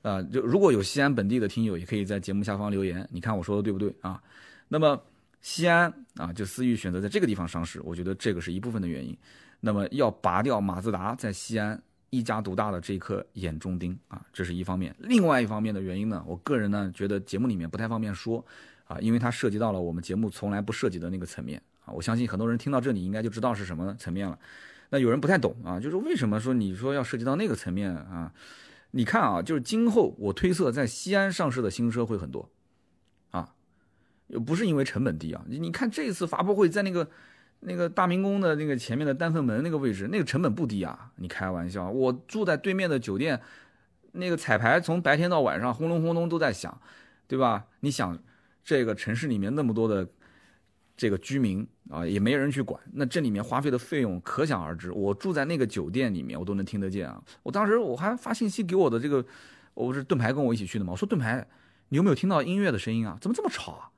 啊，就如果有西安本地的听友，也可以在节目下方留言，你看我说的对不对啊？那么西安啊，就思域选择在这个地方上市，我觉得这个是一部分的原因。那么要拔掉马自达在西安。一家独大的这颗眼中钉啊，这是一方面。另外一方面的原因呢，我个人呢觉得节目里面不太方便说啊，因为它涉及到了我们节目从来不涉及的那个层面啊。我相信很多人听到这里应该就知道是什么层面了。那有人不太懂啊，就是为什么说你说要涉及到那个层面啊？你看啊，就是今后我推测在西安上市的新车会很多啊，又不是因为成本低啊。你看这次发布会在那个。那个大明宫的那个前面的丹凤门那个位置，那个成本不低啊！你开玩笑，我住在对面的酒店，那个彩排从白天到晚上轰隆轰隆都在响，对吧？你想，这个城市里面那么多的这个居民啊，也没人去管，那这里面花费的费用可想而知。我住在那个酒店里面，我都能听得见啊！我当时我还发信息给我的这个，我不是盾牌跟我一起去的嘛，我说盾牌，你有没有听到音乐的声音啊？怎么这么吵啊？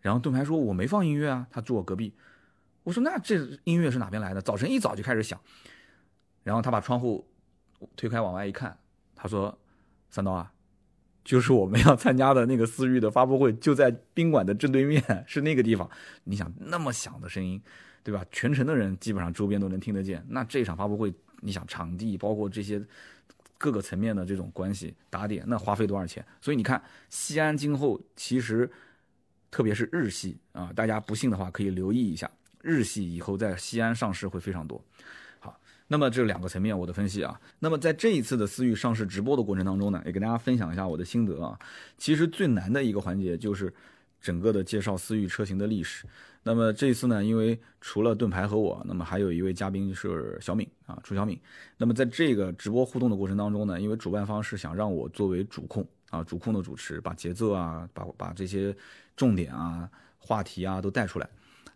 然后盾牌说我没放音乐啊，他住我隔壁。我说那这音乐是哪边来的？早晨一早就开始响，然后他把窗户推开往外一看，他说：“三刀啊，就是我们要参加的那个思域的发布会，就在宾馆的正对面，是那个地方。你想那么响的声音，对吧？全城的人基本上周边都能听得见。那这场发布会，你想场地包括这些各个层面的这种关系打点，那花费多少钱？所以你看，西安今后其实特别是日系啊，大家不信的话可以留意一下。”日系以后在西安上市会非常多，好，那么这两个层面我的分析啊，那么在这一次的思域上市直播的过程当中呢，也跟大家分享一下我的心得啊。其实最难的一个环节就是整个的介绍思域车型的历史。那么这一次呢，因为除了盾牌和我，那么还有一位嘉宾是小敏啊，楚小敏。那么在这个直播互动的过程当中呢，因为主办方是想让我作为主控啊，主控的主持，把节奏啊，把把这些重点啊。话题啊都带出来。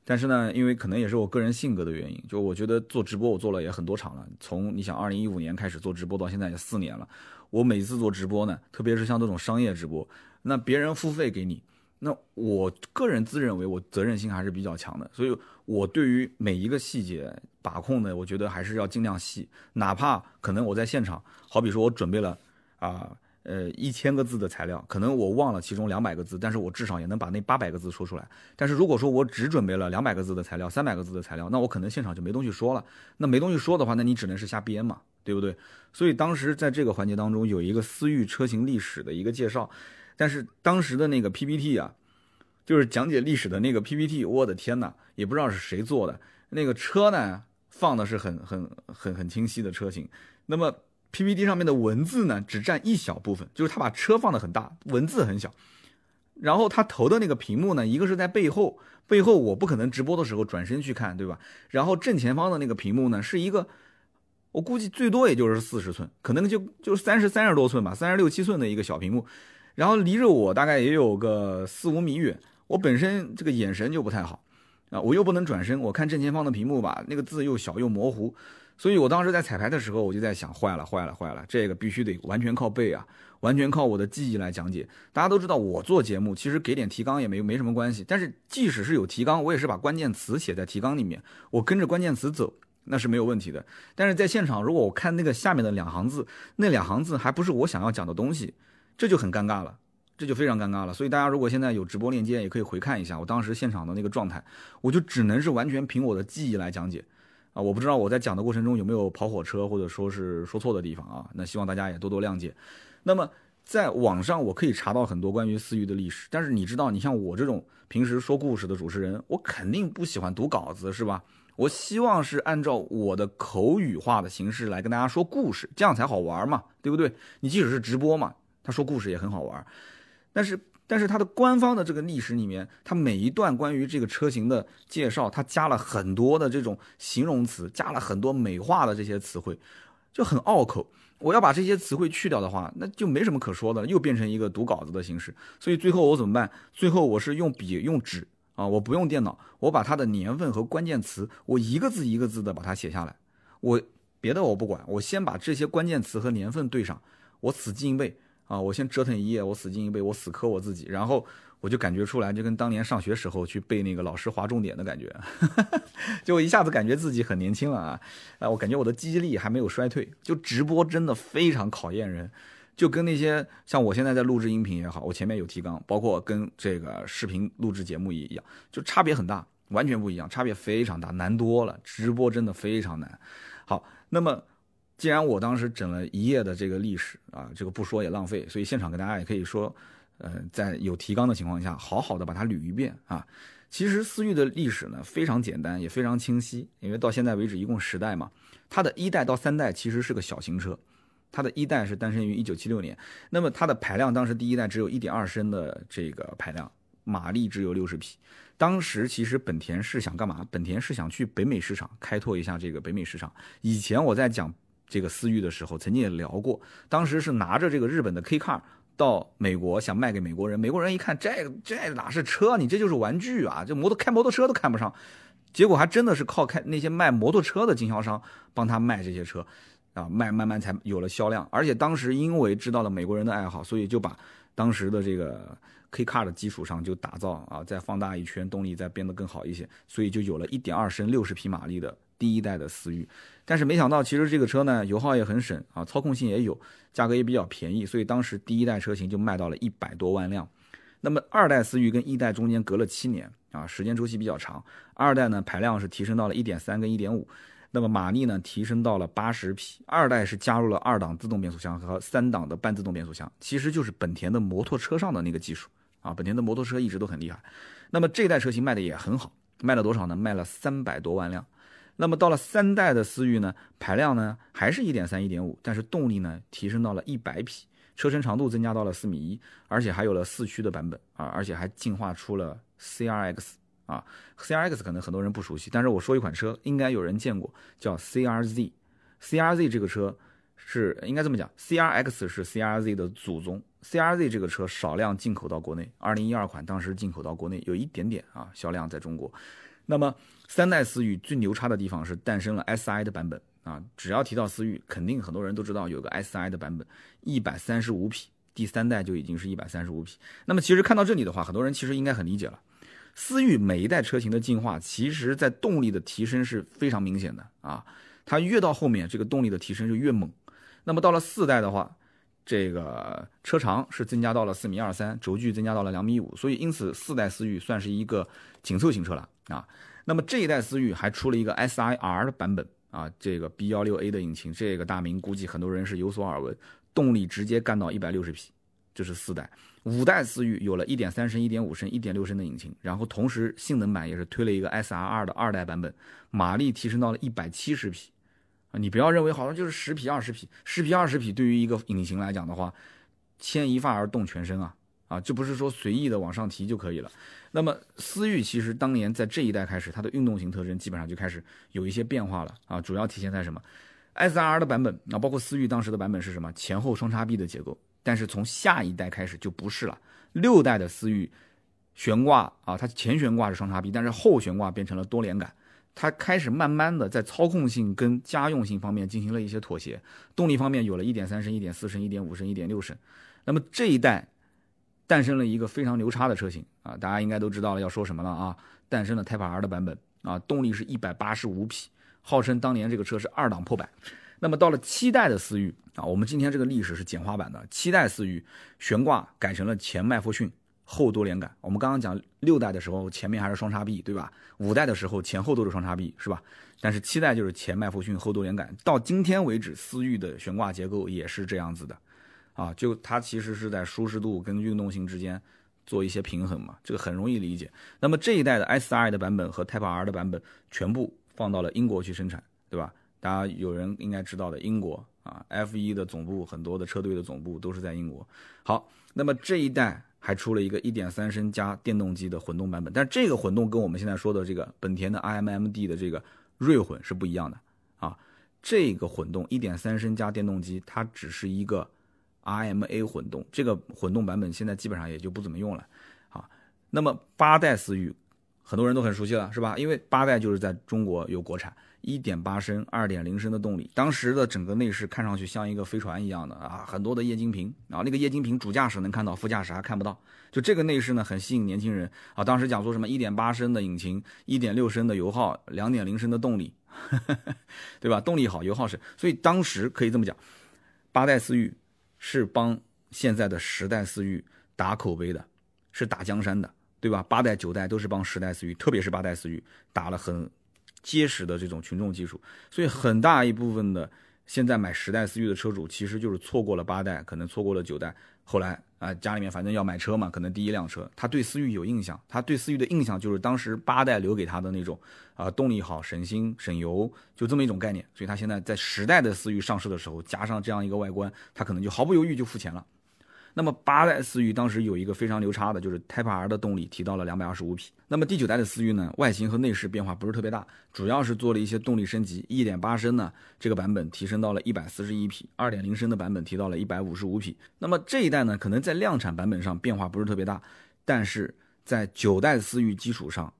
但是呢，因为可能也是我个人性格的原因，就我觉得做直播我做了也很多场了。从你想，二零一五年开始做直播到现在也四年了。我每次做直播呢，特别是像这种商业直播，那别人付费给你，那我个人自认为我责任心还是比较强的，所以我对于每一个细节把控呢，我觉得还是要尽量细，哪怕可能我在现场，好比说我准备了啊。呃一千个字的材料，可能我忘了其中两百个字，但是我至少也能把那八百个字说出来。但是如果说我只准备了两百个字的材料，三百个字的材料，那我可能现场就没东西说了。那没东西说的话，那你只能是瞎编嘛，对不对？所以当时在这个环节当中有一个思域车型历史的一个介绍，但是当时的那个 PPT 啊，就是讲解历史的那个 PPT，我的天哪，也不知道是谁做的。那个车呢放的是很很很很清晰的车型，那么。PPT 上面的文字呢，只占一小部分，就是他把车放的很大，文字很小。然后他投的那个屏幕呢，一个是在背后，背后我不可能直播的时候转身去看，对吧？然后正前方的那个屏幕呢，是一个，我估计最多也就是四十寸，可能就就三十三十多寸吧，三十六七寸的一个小屏幕。然后离着我大概也有个四五米远，我本身这个眼神就不太好啊，我又不能转身，我看正前方的屏幕吧，那个字又小又模糊。所以我当时在彩排的时候，我就在想，坏了，坏了，坏了，这个必须得完全靠背啊，完全靠我的记忆来讲解。大家都知道，我做节目其实给点提纲也没没什么关系。但是即使是有提纲，我也是把关键词写在提纲里面，我跟着关键词走，那是没有问题的。但是在现场，如果我看那个下面的两行字，那两行字还不是我想要讲的东西，这就很尴尬了，这就非常尴尬了。所以大家如果现在有直播链接，也可以回看一下我当时现场的那个状态，我就只能是完全凭我的记忆来讲解。啊，我不知道我在讲的过程中有没有跑火车或者说是说错的地方啊？那希望大家也多多谅解。那么在网上我可以查到很多关于思域的历史，但是你知道，你像我这种平时说故事的主持人，我肯定不喜欢读稿子，是吧？我希望是按照我的口语化的形式来跟大家说故事，这样才好玩嘛，对不对？你即使是直播嘛，他说故事也很好玩，但是。但是它的官方的这个历史里面，它每一段关于这个车型的介绍，它加了很多的这种形容词，加了很多美化的这些词汇，就很拗口。我要把这些词汇去掉的话，那就没什么可说的，又变成一个读稿子的形式。所以最后我怎么办？最后我是用笔用纸啊，我不用电脑，我把它的年份和关键词，我一个字一个字的把它写下来。我别的我不管，我先把这些关键词和年份对上，我死记硬背。啊，我先折腾一夜，我死记硬背，我死磕我自己，然后我就感觉出来，就跟当年上学时候去背那个老师划重点的感觉，(laughs) 就一下子感觉自己很年轻了啊！啊，我感觉我的记忆力还没有衰退。就直播真的非常考验人，就跟那些像我现在在录制音频也好，我前面有提纲，包括跟这个视频录制节目一样，就差别很大，完全不一样，差别非常大，难多了。直播真的非常难。好，那么。既然我当时整了一页的这个历史啊，这个不说也浪费，所以现场跟大家也可以说，呃，在有提纲的情况下，好好的把它捋一遍啊。其实思域的历史呢非常简单，也非常清晰，因为到现在为止一共十代嘛，它的一代到三代其实是个小型车，它的一代是诞生于一九七六年，那么它的排量当时第一代只有一点二升的这个排量，马力只有六十匹。当时其实本田是想干嘛？本田是想去北美市场开拓一下这个北美市场。以前我在讲。这个思域的时候，曾经也聊过，当时是拿着这个日本的 K Car 到美国想卖给美国人，美国人一看这个这哪是车，你这就是玩具啊，这摩托开摩托车都看不上，结果还真的是靠开那些卖摩托车的经销商帮他卖这些车，啊卖慢慢才有了销量，而且当时因为知道了美国人的爱好，所以就把当时的这个 K Car 的基础上就打造啊，再放大一圈，动力再变得更好一些，所以就有了一点二升六十匹马力的。第一代的思域，但是没想到，其实这个车呢，油耗也很省啊，操控性也有，价格也比较便宜，所以当时第一代车型就卖到了一百多万辆。那么二代思域跟一代中间隔了七年啊，时间周期比较长。二代呢，排量是提升到了一点三跟一点五，那么马力呢提升到了八十匹。二代是加入了二档自动变速箱和三档的半自动变速箱，其实就是本田的摩托车上的那个技术啊，本田的摩托车一直都很厉害。那么这代车型卖的也很好，卖了多少呢？卖了三百多万辆。那么到了三代的思域呢，排量呢还是一点三、一点五，但是动力呢提升到了一百匹，车身长度增加到了四米一，而且还有了四驱的版本啊，而且还进化出了 CRX 啊，CRX 可能很多人不熟悉，但是我说一款车应该有人见过，叫 CRZ，CRZ 这个车是应该这么讲，CRX 是 CRZ 的祖宗，CRZ 这个车少量进口到国内，二零一二款当时进口到国内有一点点啊销量在中国。那么三代思域最牛叉的地方是诞生了 SI 的版本啊，只要提到思域，肯定很多人都知道有个 SI 的版本，一百三十五匹，第三代就已经是一百三十五匹。那么其实看到这里的话，很多人其实应该很理解了，思域每一代车型的进化，其实在动力的提升是非常明显的啊，它越到后面这个动力的提升就越猛。那么到了四代的话，这个车长是增加到了四米二三，轴距增加到了两米五，所以因此四代思域算是一个紧凑型车了。啊，那么这一代思域还出了一个 S I R 的版本啊，这个 B 幺六 A 的引擎，这个大名估计很多人是有所耳闻，动力直接干到一百六十匹，这是四代。五代思域有了一点三升、一点五升、一点六升的引擎，然后同时性能版也是推了一个 S R 二的二代版本，马力提升到了一百七十匹啊，你不要认为好像就是十匹、二十匹，十匹、二十匹对于一个引擎来讲的话，牵一发而动全身啊。啊，这不是说随意的往上提就可以了。那么思域其实当年在这一代开始，它的运动型特征基本上就开始有一些变化了啊。主要体现在什么？S R 的版本啊，包括思域当时的版本是什么？前后双叉臂的结构。但是从下一代开始就不是了。六代的思域悬挂啊，它前悬挂是双叉臂，但是后悬挂变成了多连杆。它开始慢慢的在操控性跟家用性方面进行了一些妥协。动力方面有了一点三升、一点四升、一点五升、一点六升。那么这一代。诞生了一个非常牛叉的车型啊，大家应该都知道了要说什么了啊？诞生了 Type R 的版本啊，动力是一百八十五匹，号称当年这个车是二档破百。那么到了七代的思域啊，我们今天这个历史是简化版的，七代思域悬挂改成了前麦弗逊后多连杆。我们刚刚讲六代的时候前面还是双叉臂对吧？五代的时候前后都是双叉臂是吧？但是七代就是前麦弗逊后多连杆，到今天为止思域的悬挂结构也是这样子的。啊，就它其实是在舒适度跟运动性之间做一些平衡嘛，这个很容易理解。那么这一代的 S I 的版本和 Type R 的版本全部放到了英国去生产，对吧？大家有人应该知道的，英国啊，F 一的总部很多的车队的总部都是在英国。好，那么这一代还出了一个1.3升加电动机的混动版本，但这个混动跟我们现在说的这个本田的 iMMD 的这个锐混是不一样的啊。这个混动1.3升加电动机，它只是一个。RMA 混动这个混动版本现在基本上也就不怎么用了，啊，那么八代思域很多人都很熟悉了，是吧？因为八代就是在中国有国产，一点八升、二点零升的动力，当时的整个内饰看上去像一个飞船一样的啊，很多的液晶屏啊，那个液晶屏主驾驶能看到，副驾驶还看不到，就这个内饰呢很吸引年轻人啊。当时讲说什么一点八升的引擎，一点六升的油耗，两点零升的动力，(laughs) 对吧？动力好，油耗省，所以当时可以这么讲，八代思域。是帮现在的十代思域打口碑的，是打江山的，对吧？八代九代都是帮十代思域，特别是八代思域打了很结实的这种群众基础，所以很大一部分的现在买十代思域的车主，其实就是错过了八代，可能错过了九代，后来。啊，家里面反正要买车嘛，可能第一辆车，他对思域有印象，他对思域的印象就是当时八代留给他的那种，啊，动力好、省心、省油，就这么一种概念。所以他现在在十代的思域上市的时候，加上这样一个外观，他可能就毫不犹豫就付钱了。那么八代思域当时有一个非常牛叉的，就是 Type R 的动力提到了两百二十五匹。那么第九代的思域呢，外形和内饰变化不是特别大，主要是做了一些动力升级。一点八升呢，这个版本提升到了一百四十一匹；二点零升的版本提到了一百五十五匹。那么这一代呢，可能在量产版本上变化不是特别大，但是在九代思域基础上，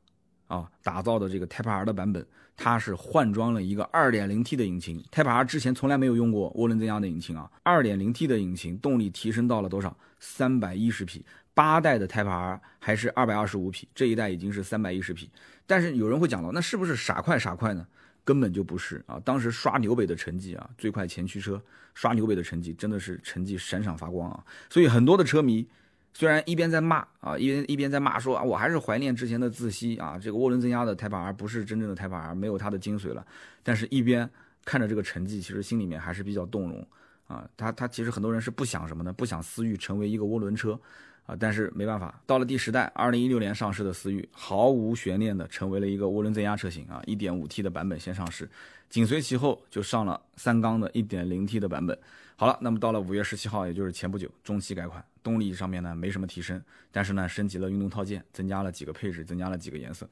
啊，打造的这个 Type R 的版本。它是换装了一个 2.0T 的引擎，Type R 之前从来没有用过涡轮增压的引擎啊，2.0T 的引擎动力提升到了多少？310匹。八代的 Type R 还是225匹，这一代已经是310匹。但是有人会讲到，那是不是傻快傻快呢？根本就不是啊！当时刷纽北的成绩啊，最快前驱车刷纽北的成绩真的是成绩闪闪发光啊！所以很多的车迷。虽然一边在骂啊，一边一边在骂说啊，我还是怀念之前的自吸啊，这个涡轮增压的 Type R 不是真正的 Type R，没有它的精髓了。但是，一边看着这个成绩，其实心里面还是比较动容啊。他他其实很多人是不想什么呢？不想思域成为一个涡轮车啊。但是没办法，到了第十代，二零一六年上市的思域，毫无悬念的成为了一个涡轮增压车型啊，一点五 T 的版本先上市，紧随其后就上了三缸的一点零 T 的版本。好了，那么到了五月十七号，也就是前不久，中期改款。动力上面呢没什么提升，但是呢升级了运动套件，增加了几个配置，增加了几个颜色。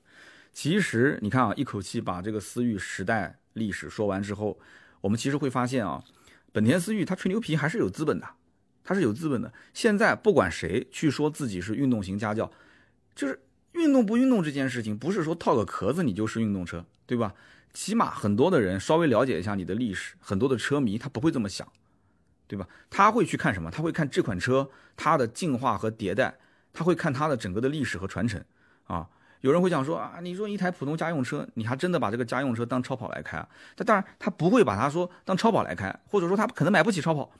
其实你看啊，一口气把这个思域时代历史说完之后，我们其实会发现啊，本田思域它吹牛皮还是有资本的，它是有资本的。现在不管谁去说自己是运动型家轿，就是运动不运动这件事情，不是说套个壳子你就是运动车，对吧？起码很多的人稍微了解一下你的历史，很多的车迷他不会这么想，对吧？他会去看什么？他会看这款车它的进化和迭代，他会看它的整个的历史和传承啊。有人会讲说啊，你说一台普通家用车，你还真的把这个家用车当超跑来开啊？他当然他不会把它说当超跑来开，或者说他可能买不起超跑，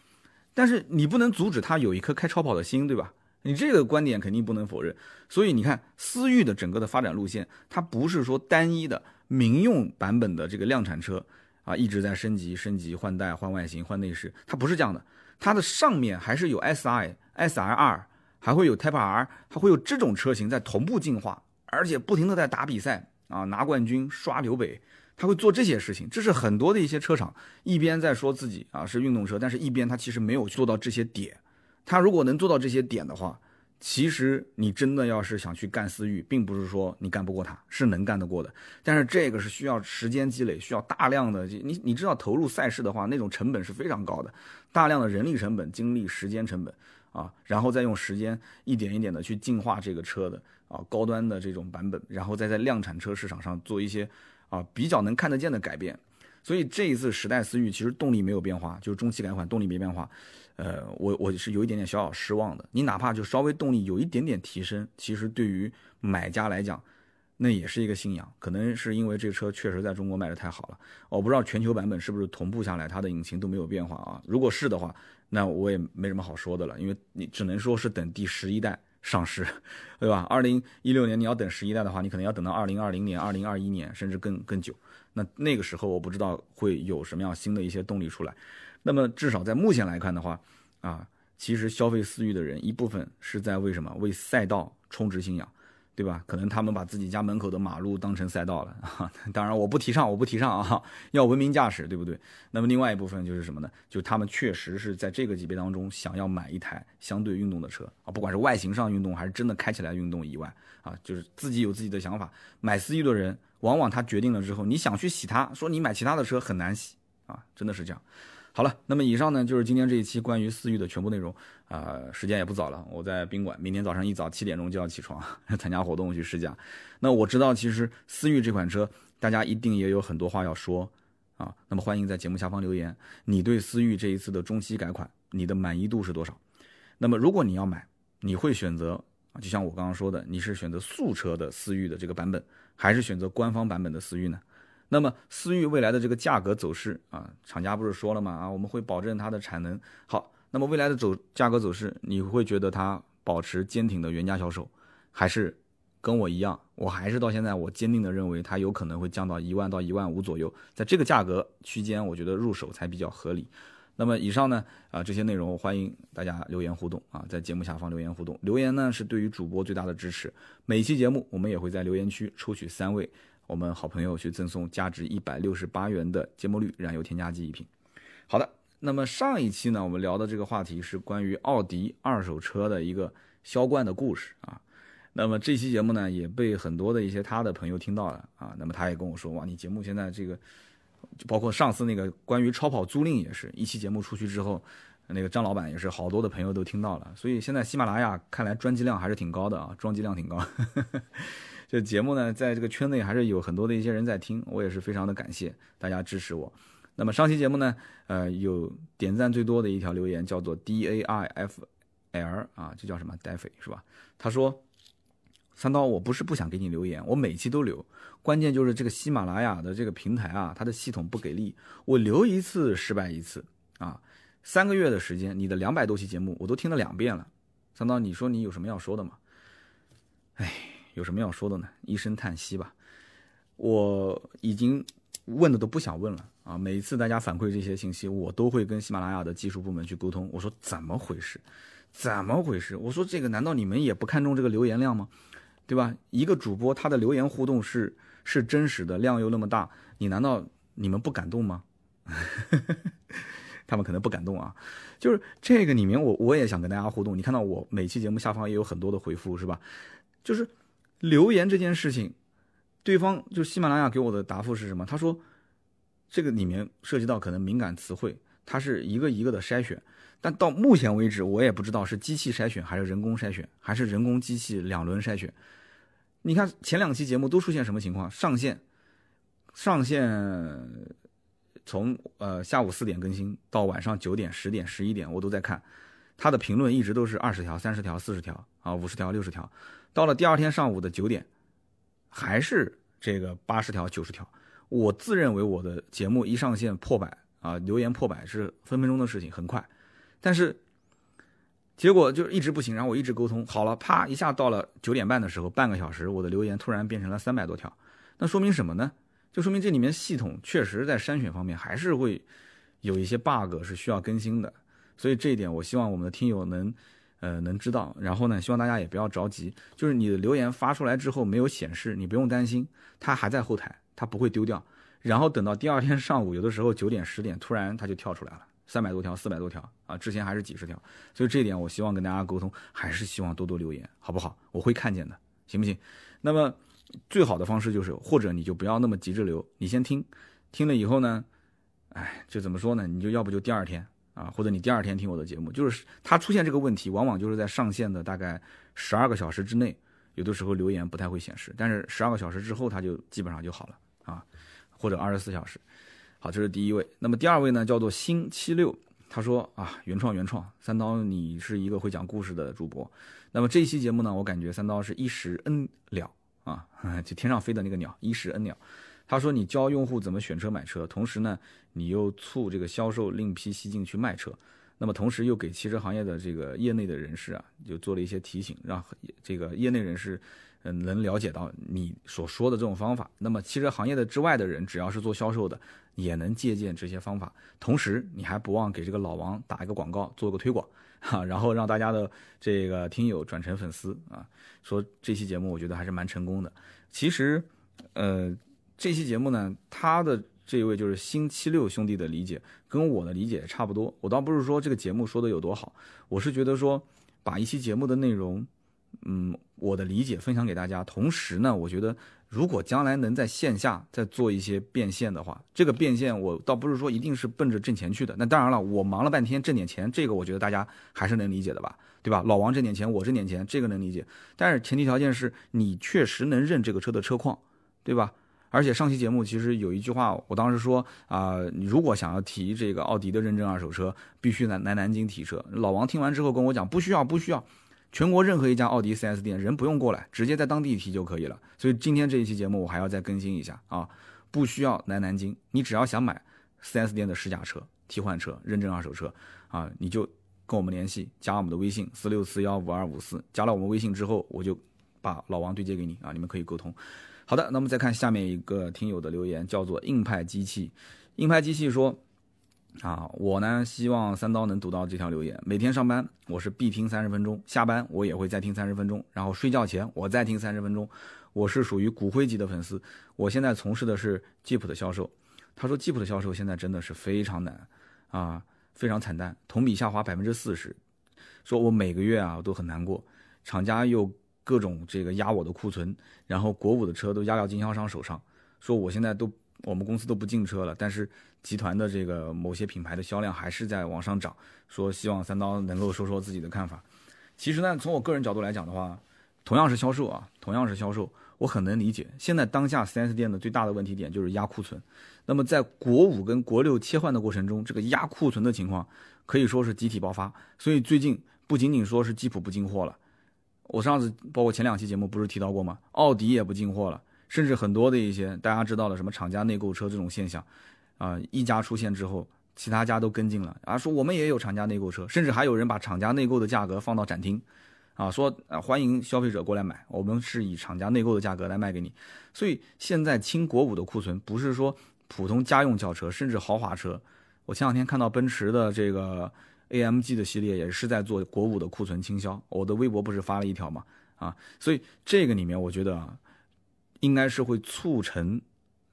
但是你不能阻止他有一颗开超跑的心，对吧？你这个观点肯定不能否认。所以你看思域的整个的发展路线，它不是说单一的。民用版本的这个量产车啊，一直在升级、升级、换代、换外形、换内饰，它不是这样的，它的上面还是有 S I、S R 二，还会有 Type R，还会有这种车型在同步进化，而且不停的在打比赛啊，拿冠军、刷纽北，它会做这些事情。这是很多的一些车厂一边在说自己啊是运动车，但是一边它其实没有做到这些点。它如果能做到这些点的话，其实你真的要是想去干思域，并不是说你干不过他，是能干得过的。但是这个是需要时间积累，需要大量的你你知道投入赛事的话，那种成本是非常高的，大量的人力成本、精力、时间成本啊，然后再用时间一点一点的去进化这个车的啊高端的这种版本，然后再在量产车市场上做一些啊比较能看得见的改变。所以这一次时代思域其实动力没有变化，就是中期改款动力没变化。呃，我我是有一点点小小失望的。你哪怕就稍微动力有一点点提升，其实对于买家来讲，那也是一个信仰。可能是因为这车确实在中国卖的太好了。我不知道全球版本是不是同步下来，它的引擎都没有变化啊？如果是的话，那我也没什么好说的了，因为你只能说是等第十一代上市，对吧？二零一六年你要等十一代的话，你可能要等到二零二零年、二零二一年，甚至更更久。那那个时候我不知道会有什么样新的一些动力出来。那么至少在目前来看的话，啊，其实消费思域的人一部分是在为什么？为赛道充值信仰，对吧？可能他们把自己家门口的马路当成赛道了 (laughs) 啊。当然，我不提倡，我不提倡啊，要文明驾驶，对不对？那么另外一部分就是什么呢？就他们确实是在这个级别当中想要买一台相对运动的车啊，不管是外形上运动还是真的开起来运动以外啊，就是自己有自己的想法。买思域的人，往往他决定了之后，你想去洗它，说你买其他的车很难洗啊，真的是这样。好了，那么以上呢就是今天这一期关于思域的全部内容啊，时间也不早了，我在宾馆，明天早上一早七点钟就要起床 (laughs) 参加活动去试驾。那我知道其实思域这款车，大家一定也有很多话要说啊，那么欢迎在节目下方留言，你对思域这一次的中期改款，你的满意度是多少？那么如果你要买，你会选择就像我刚刚说的，你是选择素车的思域的这个版本，还是选择官方版本的思域呢？那么思域未来的这个价格走势啊，厂家不是说了吗？啊，我们会保证它的产能好。那么未来的走价格走势，你会觉得它保持坚挺的原价销售，还是跟我一样？我还是到现在我坚定的认为它有可能会降到一万到一万五左右，在这个价格区间，我觉得入手才比较合理。那么以上呢啊这些内容，欢迎大家留言互动啊，在节目下方留言互动，留言呢是对于主播最大的支持。每期节目我们也会在留言区抽取三位。我们好朋友去赠送价值一百六十八元的芥末绿燃油添加剂一瓶。好的，那么上一期呢，我们聊的这个话题是关于奥迪二手车的一个销冠的故事啊。那么这期节目呢，也被很多的一些他的朋友听到了啊。那么他也跟我说，哇，你节目现在这个，就包括上次那个关于超跑租赁也是一期节目出去之后，那个张老板也是好多的朋友都听到了。所以现在喜马拉雅看来专辑量还是挺高的啊，装机量挺高。(laughs) 这节目呢，在这个圈内还是有很多的一些人在听，我也是非常的感谢大家支持我。那么上期节目呢，呃，有点赞最多的一条留言叫做 D A I F L 啊，这叫什么 d a f 是吧？他说：“三刀，我不是不想给你留言，我每期都留，关键就是这个喜马拉雅的这个平台啊，它的系统不给力，我留一次失败一次啊。三个月的时间，你的两百多期节目我都听了两遍了。三刀，你说你有什么要说的吗？哎。”有什么要说的呢？一声叹息吧。我已经问的都不想问了啊！每一次大家反馈这些信息，我都会跟喜马拉雅的技术部门去沟通。我说怎么回事？怎么回事？我说这个难道你们也不看重这个留言量吗？对吧？一个主播他的留言互动是是真实的，量又那么大，你难道你们不感动吗？(laughs) 他们可能不感动啊。就是这个里面，我我也想跟大家互动。你看到我每期节目下方也有很多的回复，是吧？就是。留言这件事情，对方就喜马拉雅给我的答复是什么？他说，这个里面涉及到可能敏感词汇，它是一个一个的筛选。但到目前为止，我也不知道是机器筛选还是人工筛选，还是人工机器两轮筛选。你看前两期节目都出现什么情况？上线，上线，从呃下午四点更新到晚上九点、十点、十一点，我都在看，他的评论一直都是二十条、三十条、四十条啊、五十条、六十条。到了第二天上午的九点，还是这个八十条、九十条。我自认为我的节目一上线破百啊，留言破百是分分钟的事情，很快。但是结果就一直不行，然后我一直沟通。好了，啪一下到了九点半的时候，半个小时，我的留言突然变成了三百多条，那说明什么呢？就说明这里面系统确实在筛选方面还是会有一些 bug 是需要更新的，所以这一点我希望我们的听友能呃能知道，然后呢，希望大家也不要着急，就是你的留言发出来之后没有显示，你不用担心，它还在后台，它不会丢掉，然后等到第二天上午，有的时候九点十点突然它就跳出来了。三百多条，四百多条啊！之前还是几十条，所以这一点我希望跟大家沟通，还是希望多多留言，好不好？我会看见的，行不行？那么最好的方式就是，或者你就不要那么急着留，你先听，听了以后呢，哎，就怎么说呢？你就要不就第二天啊，或者你第二天听我的节目，就是它出现这个问题，往往就是在上线的大概十二个小时之内，有的时候留言不太会显示，但是十二个小时之后，它就基本上就好了啊，或者二十四小时。好，这是第一位。那么第二位呢，叫做星七六。他说啊，原创原创，三刀你是一个会讲故事的主播。那么这一期节目呢，我感觉三刀是一石 N 鸟啊，(laughs) 就天上飞的那个鸟，一石 N 鸟。他说你教用户怎么选车买车，同时呢，你又促这个销售另辟蹊径去卖车。那么同时又给汽车行业的这个业内的人士啊，就做了一些提醒，让这个业内人士。嗯，能了解到你所说的这种方法。那么，汽车行业的之外的人，只要是做销售的，也能借鉴这些方法。同时，你还不忘给这个老王打一个广告，做个推广，(laughs) 哈，然后让大家的这个听友转成粉丝啊。说这期节目，我觉得还是蛮成功的。其实，呃，这期节目呢，他的这一位就是星期六兄弟的理解，跟我的理解差不多。我倒不是说这个节目说的有多好，我是觉得说，把一期节目的内容。嗯，我的理解分享给大家。同时呢，我觉得如果将来能在线下再做一些变现的话，这个变现我倒不是说一定是奔着挣钱去的。那当然了，我忙了半天挣点钱，这个我觉得大家还是能理解的吧，(laughs) 对吧？老王挣点钱，我挣点钱，这个能理解。但是前提条件是你确实能认这个车的车况，对吧？而且上期节目其实有一句话，我当时说啊，你如果想要提这个奥迪的认证二手车，必须来来南京提车。老王听完之后跟我讲，不需要，不需要。全国任何一家奥迪 4S 店，人不用过来，直接在当地提就可以了。所以今天这一期节目我还要再更新一下啊，不需要来南京，你只要想买 4S 店的试驾车、替换车、认证二手车啊，你就跟我们联系，加我们的微信四六四幺五二五四。加了我们微信之后，我就把老王对接给你啊，你们可以沟通。好的，那么再看下面一个听友的留言，叫做硬派机器，硬派机器说。啊，我呢希望三刀能读到这条留言。每天上班我是必听三十分钟，下班我也会再听三十分钟，然后睡觉前我再听三十分钟。我是属于骨灰级的粉丝。我现在从事的是吉普的销售。他说吉普的销售现在真的是非常难啊，非常惨淡，同比下滑百分之四十。说我每个月啊都很难过，厂家又各种这个压我的库存，然后国五的车都压到经销商手上。说我现在都。我们公司都不进车了，但是集团的这个某些品牌的销量还是在往上涨。说希望三刀能够说说自己的看法。其实呢，从我个人角度来讲的话，同样是销售啊，同样是销售，我很能理解。现在当下 4S 店的最大的问题点就是压库存。那么在国五跟国六切换的过程中，这个压库存的情况可以说是集体爆发。所以最近不仅仅说是吉普不进货了，我上次包括前两期节目不是提到过吗？奥迪也不进货了。甚至很多的一些大家知道的什么厂家内购车这种现象，啊，一家出现之后，其他家都跟进了啊，说我们也有厂家内购车，甚至还有人把厂家内购的价格放到展厅，啊，说啊欢迎消费者过来买，我们是以厂家内购的价格来卖给你。所以现在清国五的库存不是说普通家用轿车，甚至豪华车。我前两天看到奔驰的这个 AMG 的系列也是在做国五的库存清销，我的微博不是发了一条吗？啊，所以这个里面我觉得。应该是会促成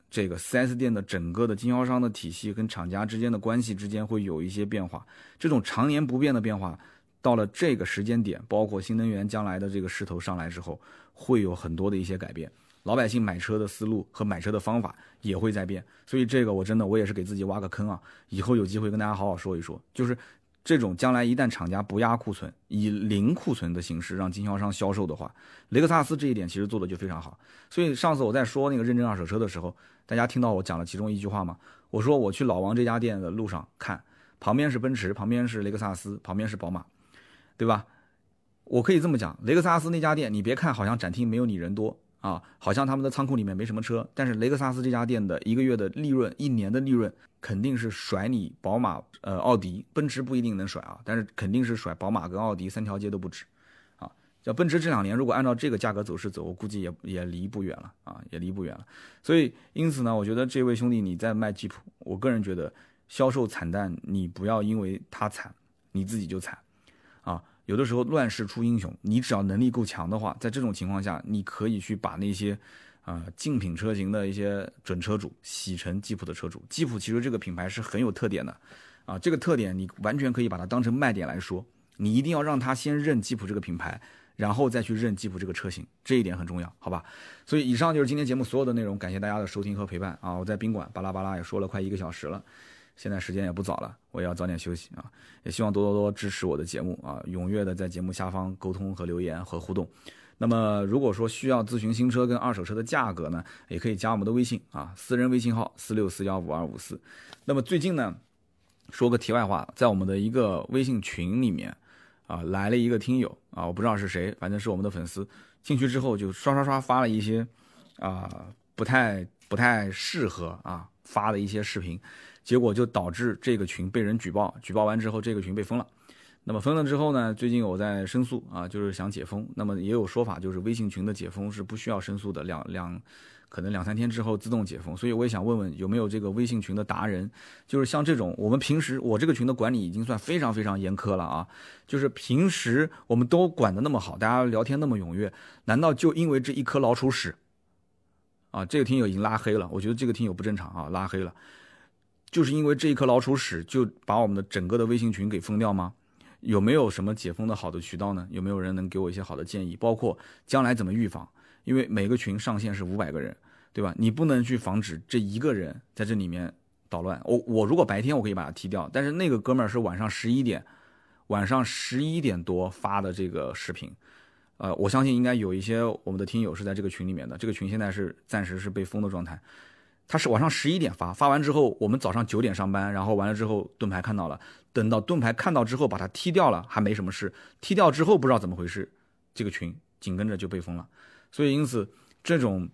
这个 4S 店的整个的经销商的体系跟厂家之间的关系之间会有一些变化。这种常年不变的变化，到了这个时间点，包括新能源将来的这个势头上来之后，会有很多的一些改变。老百姓买车的思路和买车的方法也会在变。所以这个我真的我也是给自己挖个坑啊，以后有机会跟大家好好说一说，就是这种将来一旦厂家不压库存，以零库存的形式让经销商销售的话，雷克萨斯这一点其实做的就非常好。所以上次我在说那个认证二手车的时候，大家听到我讲了其中一句话吗？我说我去老王这家店的路上看，旁边是奔驰，旁边是雷克萨斯，旁边是宝马，对吧？我可以这么讲，雷克萨斯那家店，你别看好像展厅没有你人多啊，好像他们的仓库里面没什么车，但是雷克萨斯这家店的一个月的利润，一年的利润肯定是甩你宝马、呃奥迪、奔驰不一定能甩啊，但是肯定是甩宝马跟奥迪三条街都不止，啊，像奔驰这两年如果按照这个价格走势走，我估计也也离不远了啊，也离不远了。所以因此呢，我觉得这位兄弟你在卖吉普，我个人觉得销售惨淡，你不要因为他惨，你自己就惨，啊。有的时候乱世出英雄，你只要能力够强的话，在这种情况下，你可以去把那些，啊竞品车型的一些准车主洗成吉普的车主。吉普其实这个品牌是很有特点的，啊，这个特点你完全可以把它当成卖点来说。你一定要让他先认吉普这个品牌，然后再去认吉普这个车型，这一点很重要，好吧？所以以上就是今天节目所有的内容，感谢大家的收听和陪伴啊！我在宾馆巴拉巴拉也说了快一个小时了。现在时间也不早了，我也要早点休息啊！也希望多多多支持我的节目啊，踊跃的在节目下方沟通和留言和互动。那么如果说需要咨询新车跟二手车的价格呢，也可以加我们的微信啊，私人微信号四六四幺五二五四。那么最近呢，说个题外话，在我们的一个微信群里面啊，来了一个听友啊，我不知道是谁，反正是我们的粉丝，进去之后就刷刷刷发了一些啊不太不太适合啊发的一些视频。结果就导致这个群被人举报，举报完之后，这个群被封了。那么封了之后呢？最近我在申诉啊，就是想解封。那么也有说法，就是微信群的解封是不需要申诉的，两两可能两三天之后自动解封。所以我也想问问，有没有这个微信群的达人？就是像这种，我们平时我这个群的管理已经算非常非常严苛了啊。就是平时我们都管得那么好，大家聊天那么踊跃，难道就因为这一颗老鼠屎啊？这个听友已经拉黑了，我觉得这个听友不正常啊，拉黑了。就是因为这一颗老鼠屎，就把我们的整个的微信群给封掉吗？有没有什么解封的好的渠道呢？有没有人能给我一些好的建议？包括将来怎么预防？因为每个群上限是五百个人，对吧？你不能去防止这一个人在这里面捣乱。我我如果白天我可以把它踢掉，但是那个哥们儿是晚上十一点，晚上十一点多发的这个视频，呃，我相信应该有一些我们的听友是在这个群里面的。这个群现在是暂时是被封的状态。他是晚上十一点发，发完之后我们早上九点上班，然后完了之后盾牌看到了，等到盾牌看到之后把他踢掉了，还没什么事。踢掉之后不知道怎么回事，这个群紧跟着就被封了。所以因此这种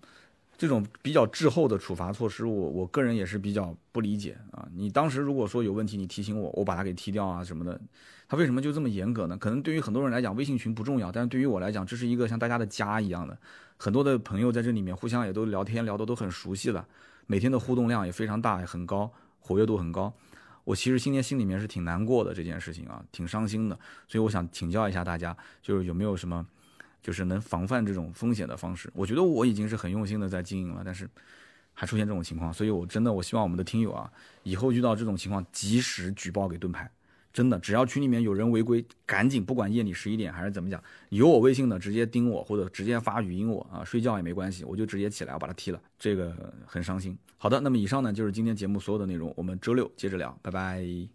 这种比较滞后的处罚措施，我我个人也是比较不理解啊。你当时如果说有问题，你提醒我，我把他给踢掉啊什么的，他为什么就这么严格呢？可能对于很多人来讲，微信群不重要，但是对于我来讲，这是一个像大家的家一样的，很多的朋友在这里面互相也都聊天聊的都很熟悉了。每天的互动量也非常大，也很高，活跃度很高。我其实今天心里面是挺难过的这件事情啊，挺伤心的。所以我想请教一下大家，就是有没有什么，就是能防范这种风险的方式？我觉得我已经是很用心的在经营了，但是还出现这种情况，所以我真的我希望我们的听友啊，以后遇到这种情况及时举报给盾牌。真的，只要群里面有人违规，赶紧不管夜里十一点还是怎么讲，有我微信的直接盯我或者直接发语音我啊，睡觉也没关系，我就直接起来我把他踢了，这个很伤心。好的，那么以上呢就是今天节目所有的内容，我们周六接着聊，拜拜。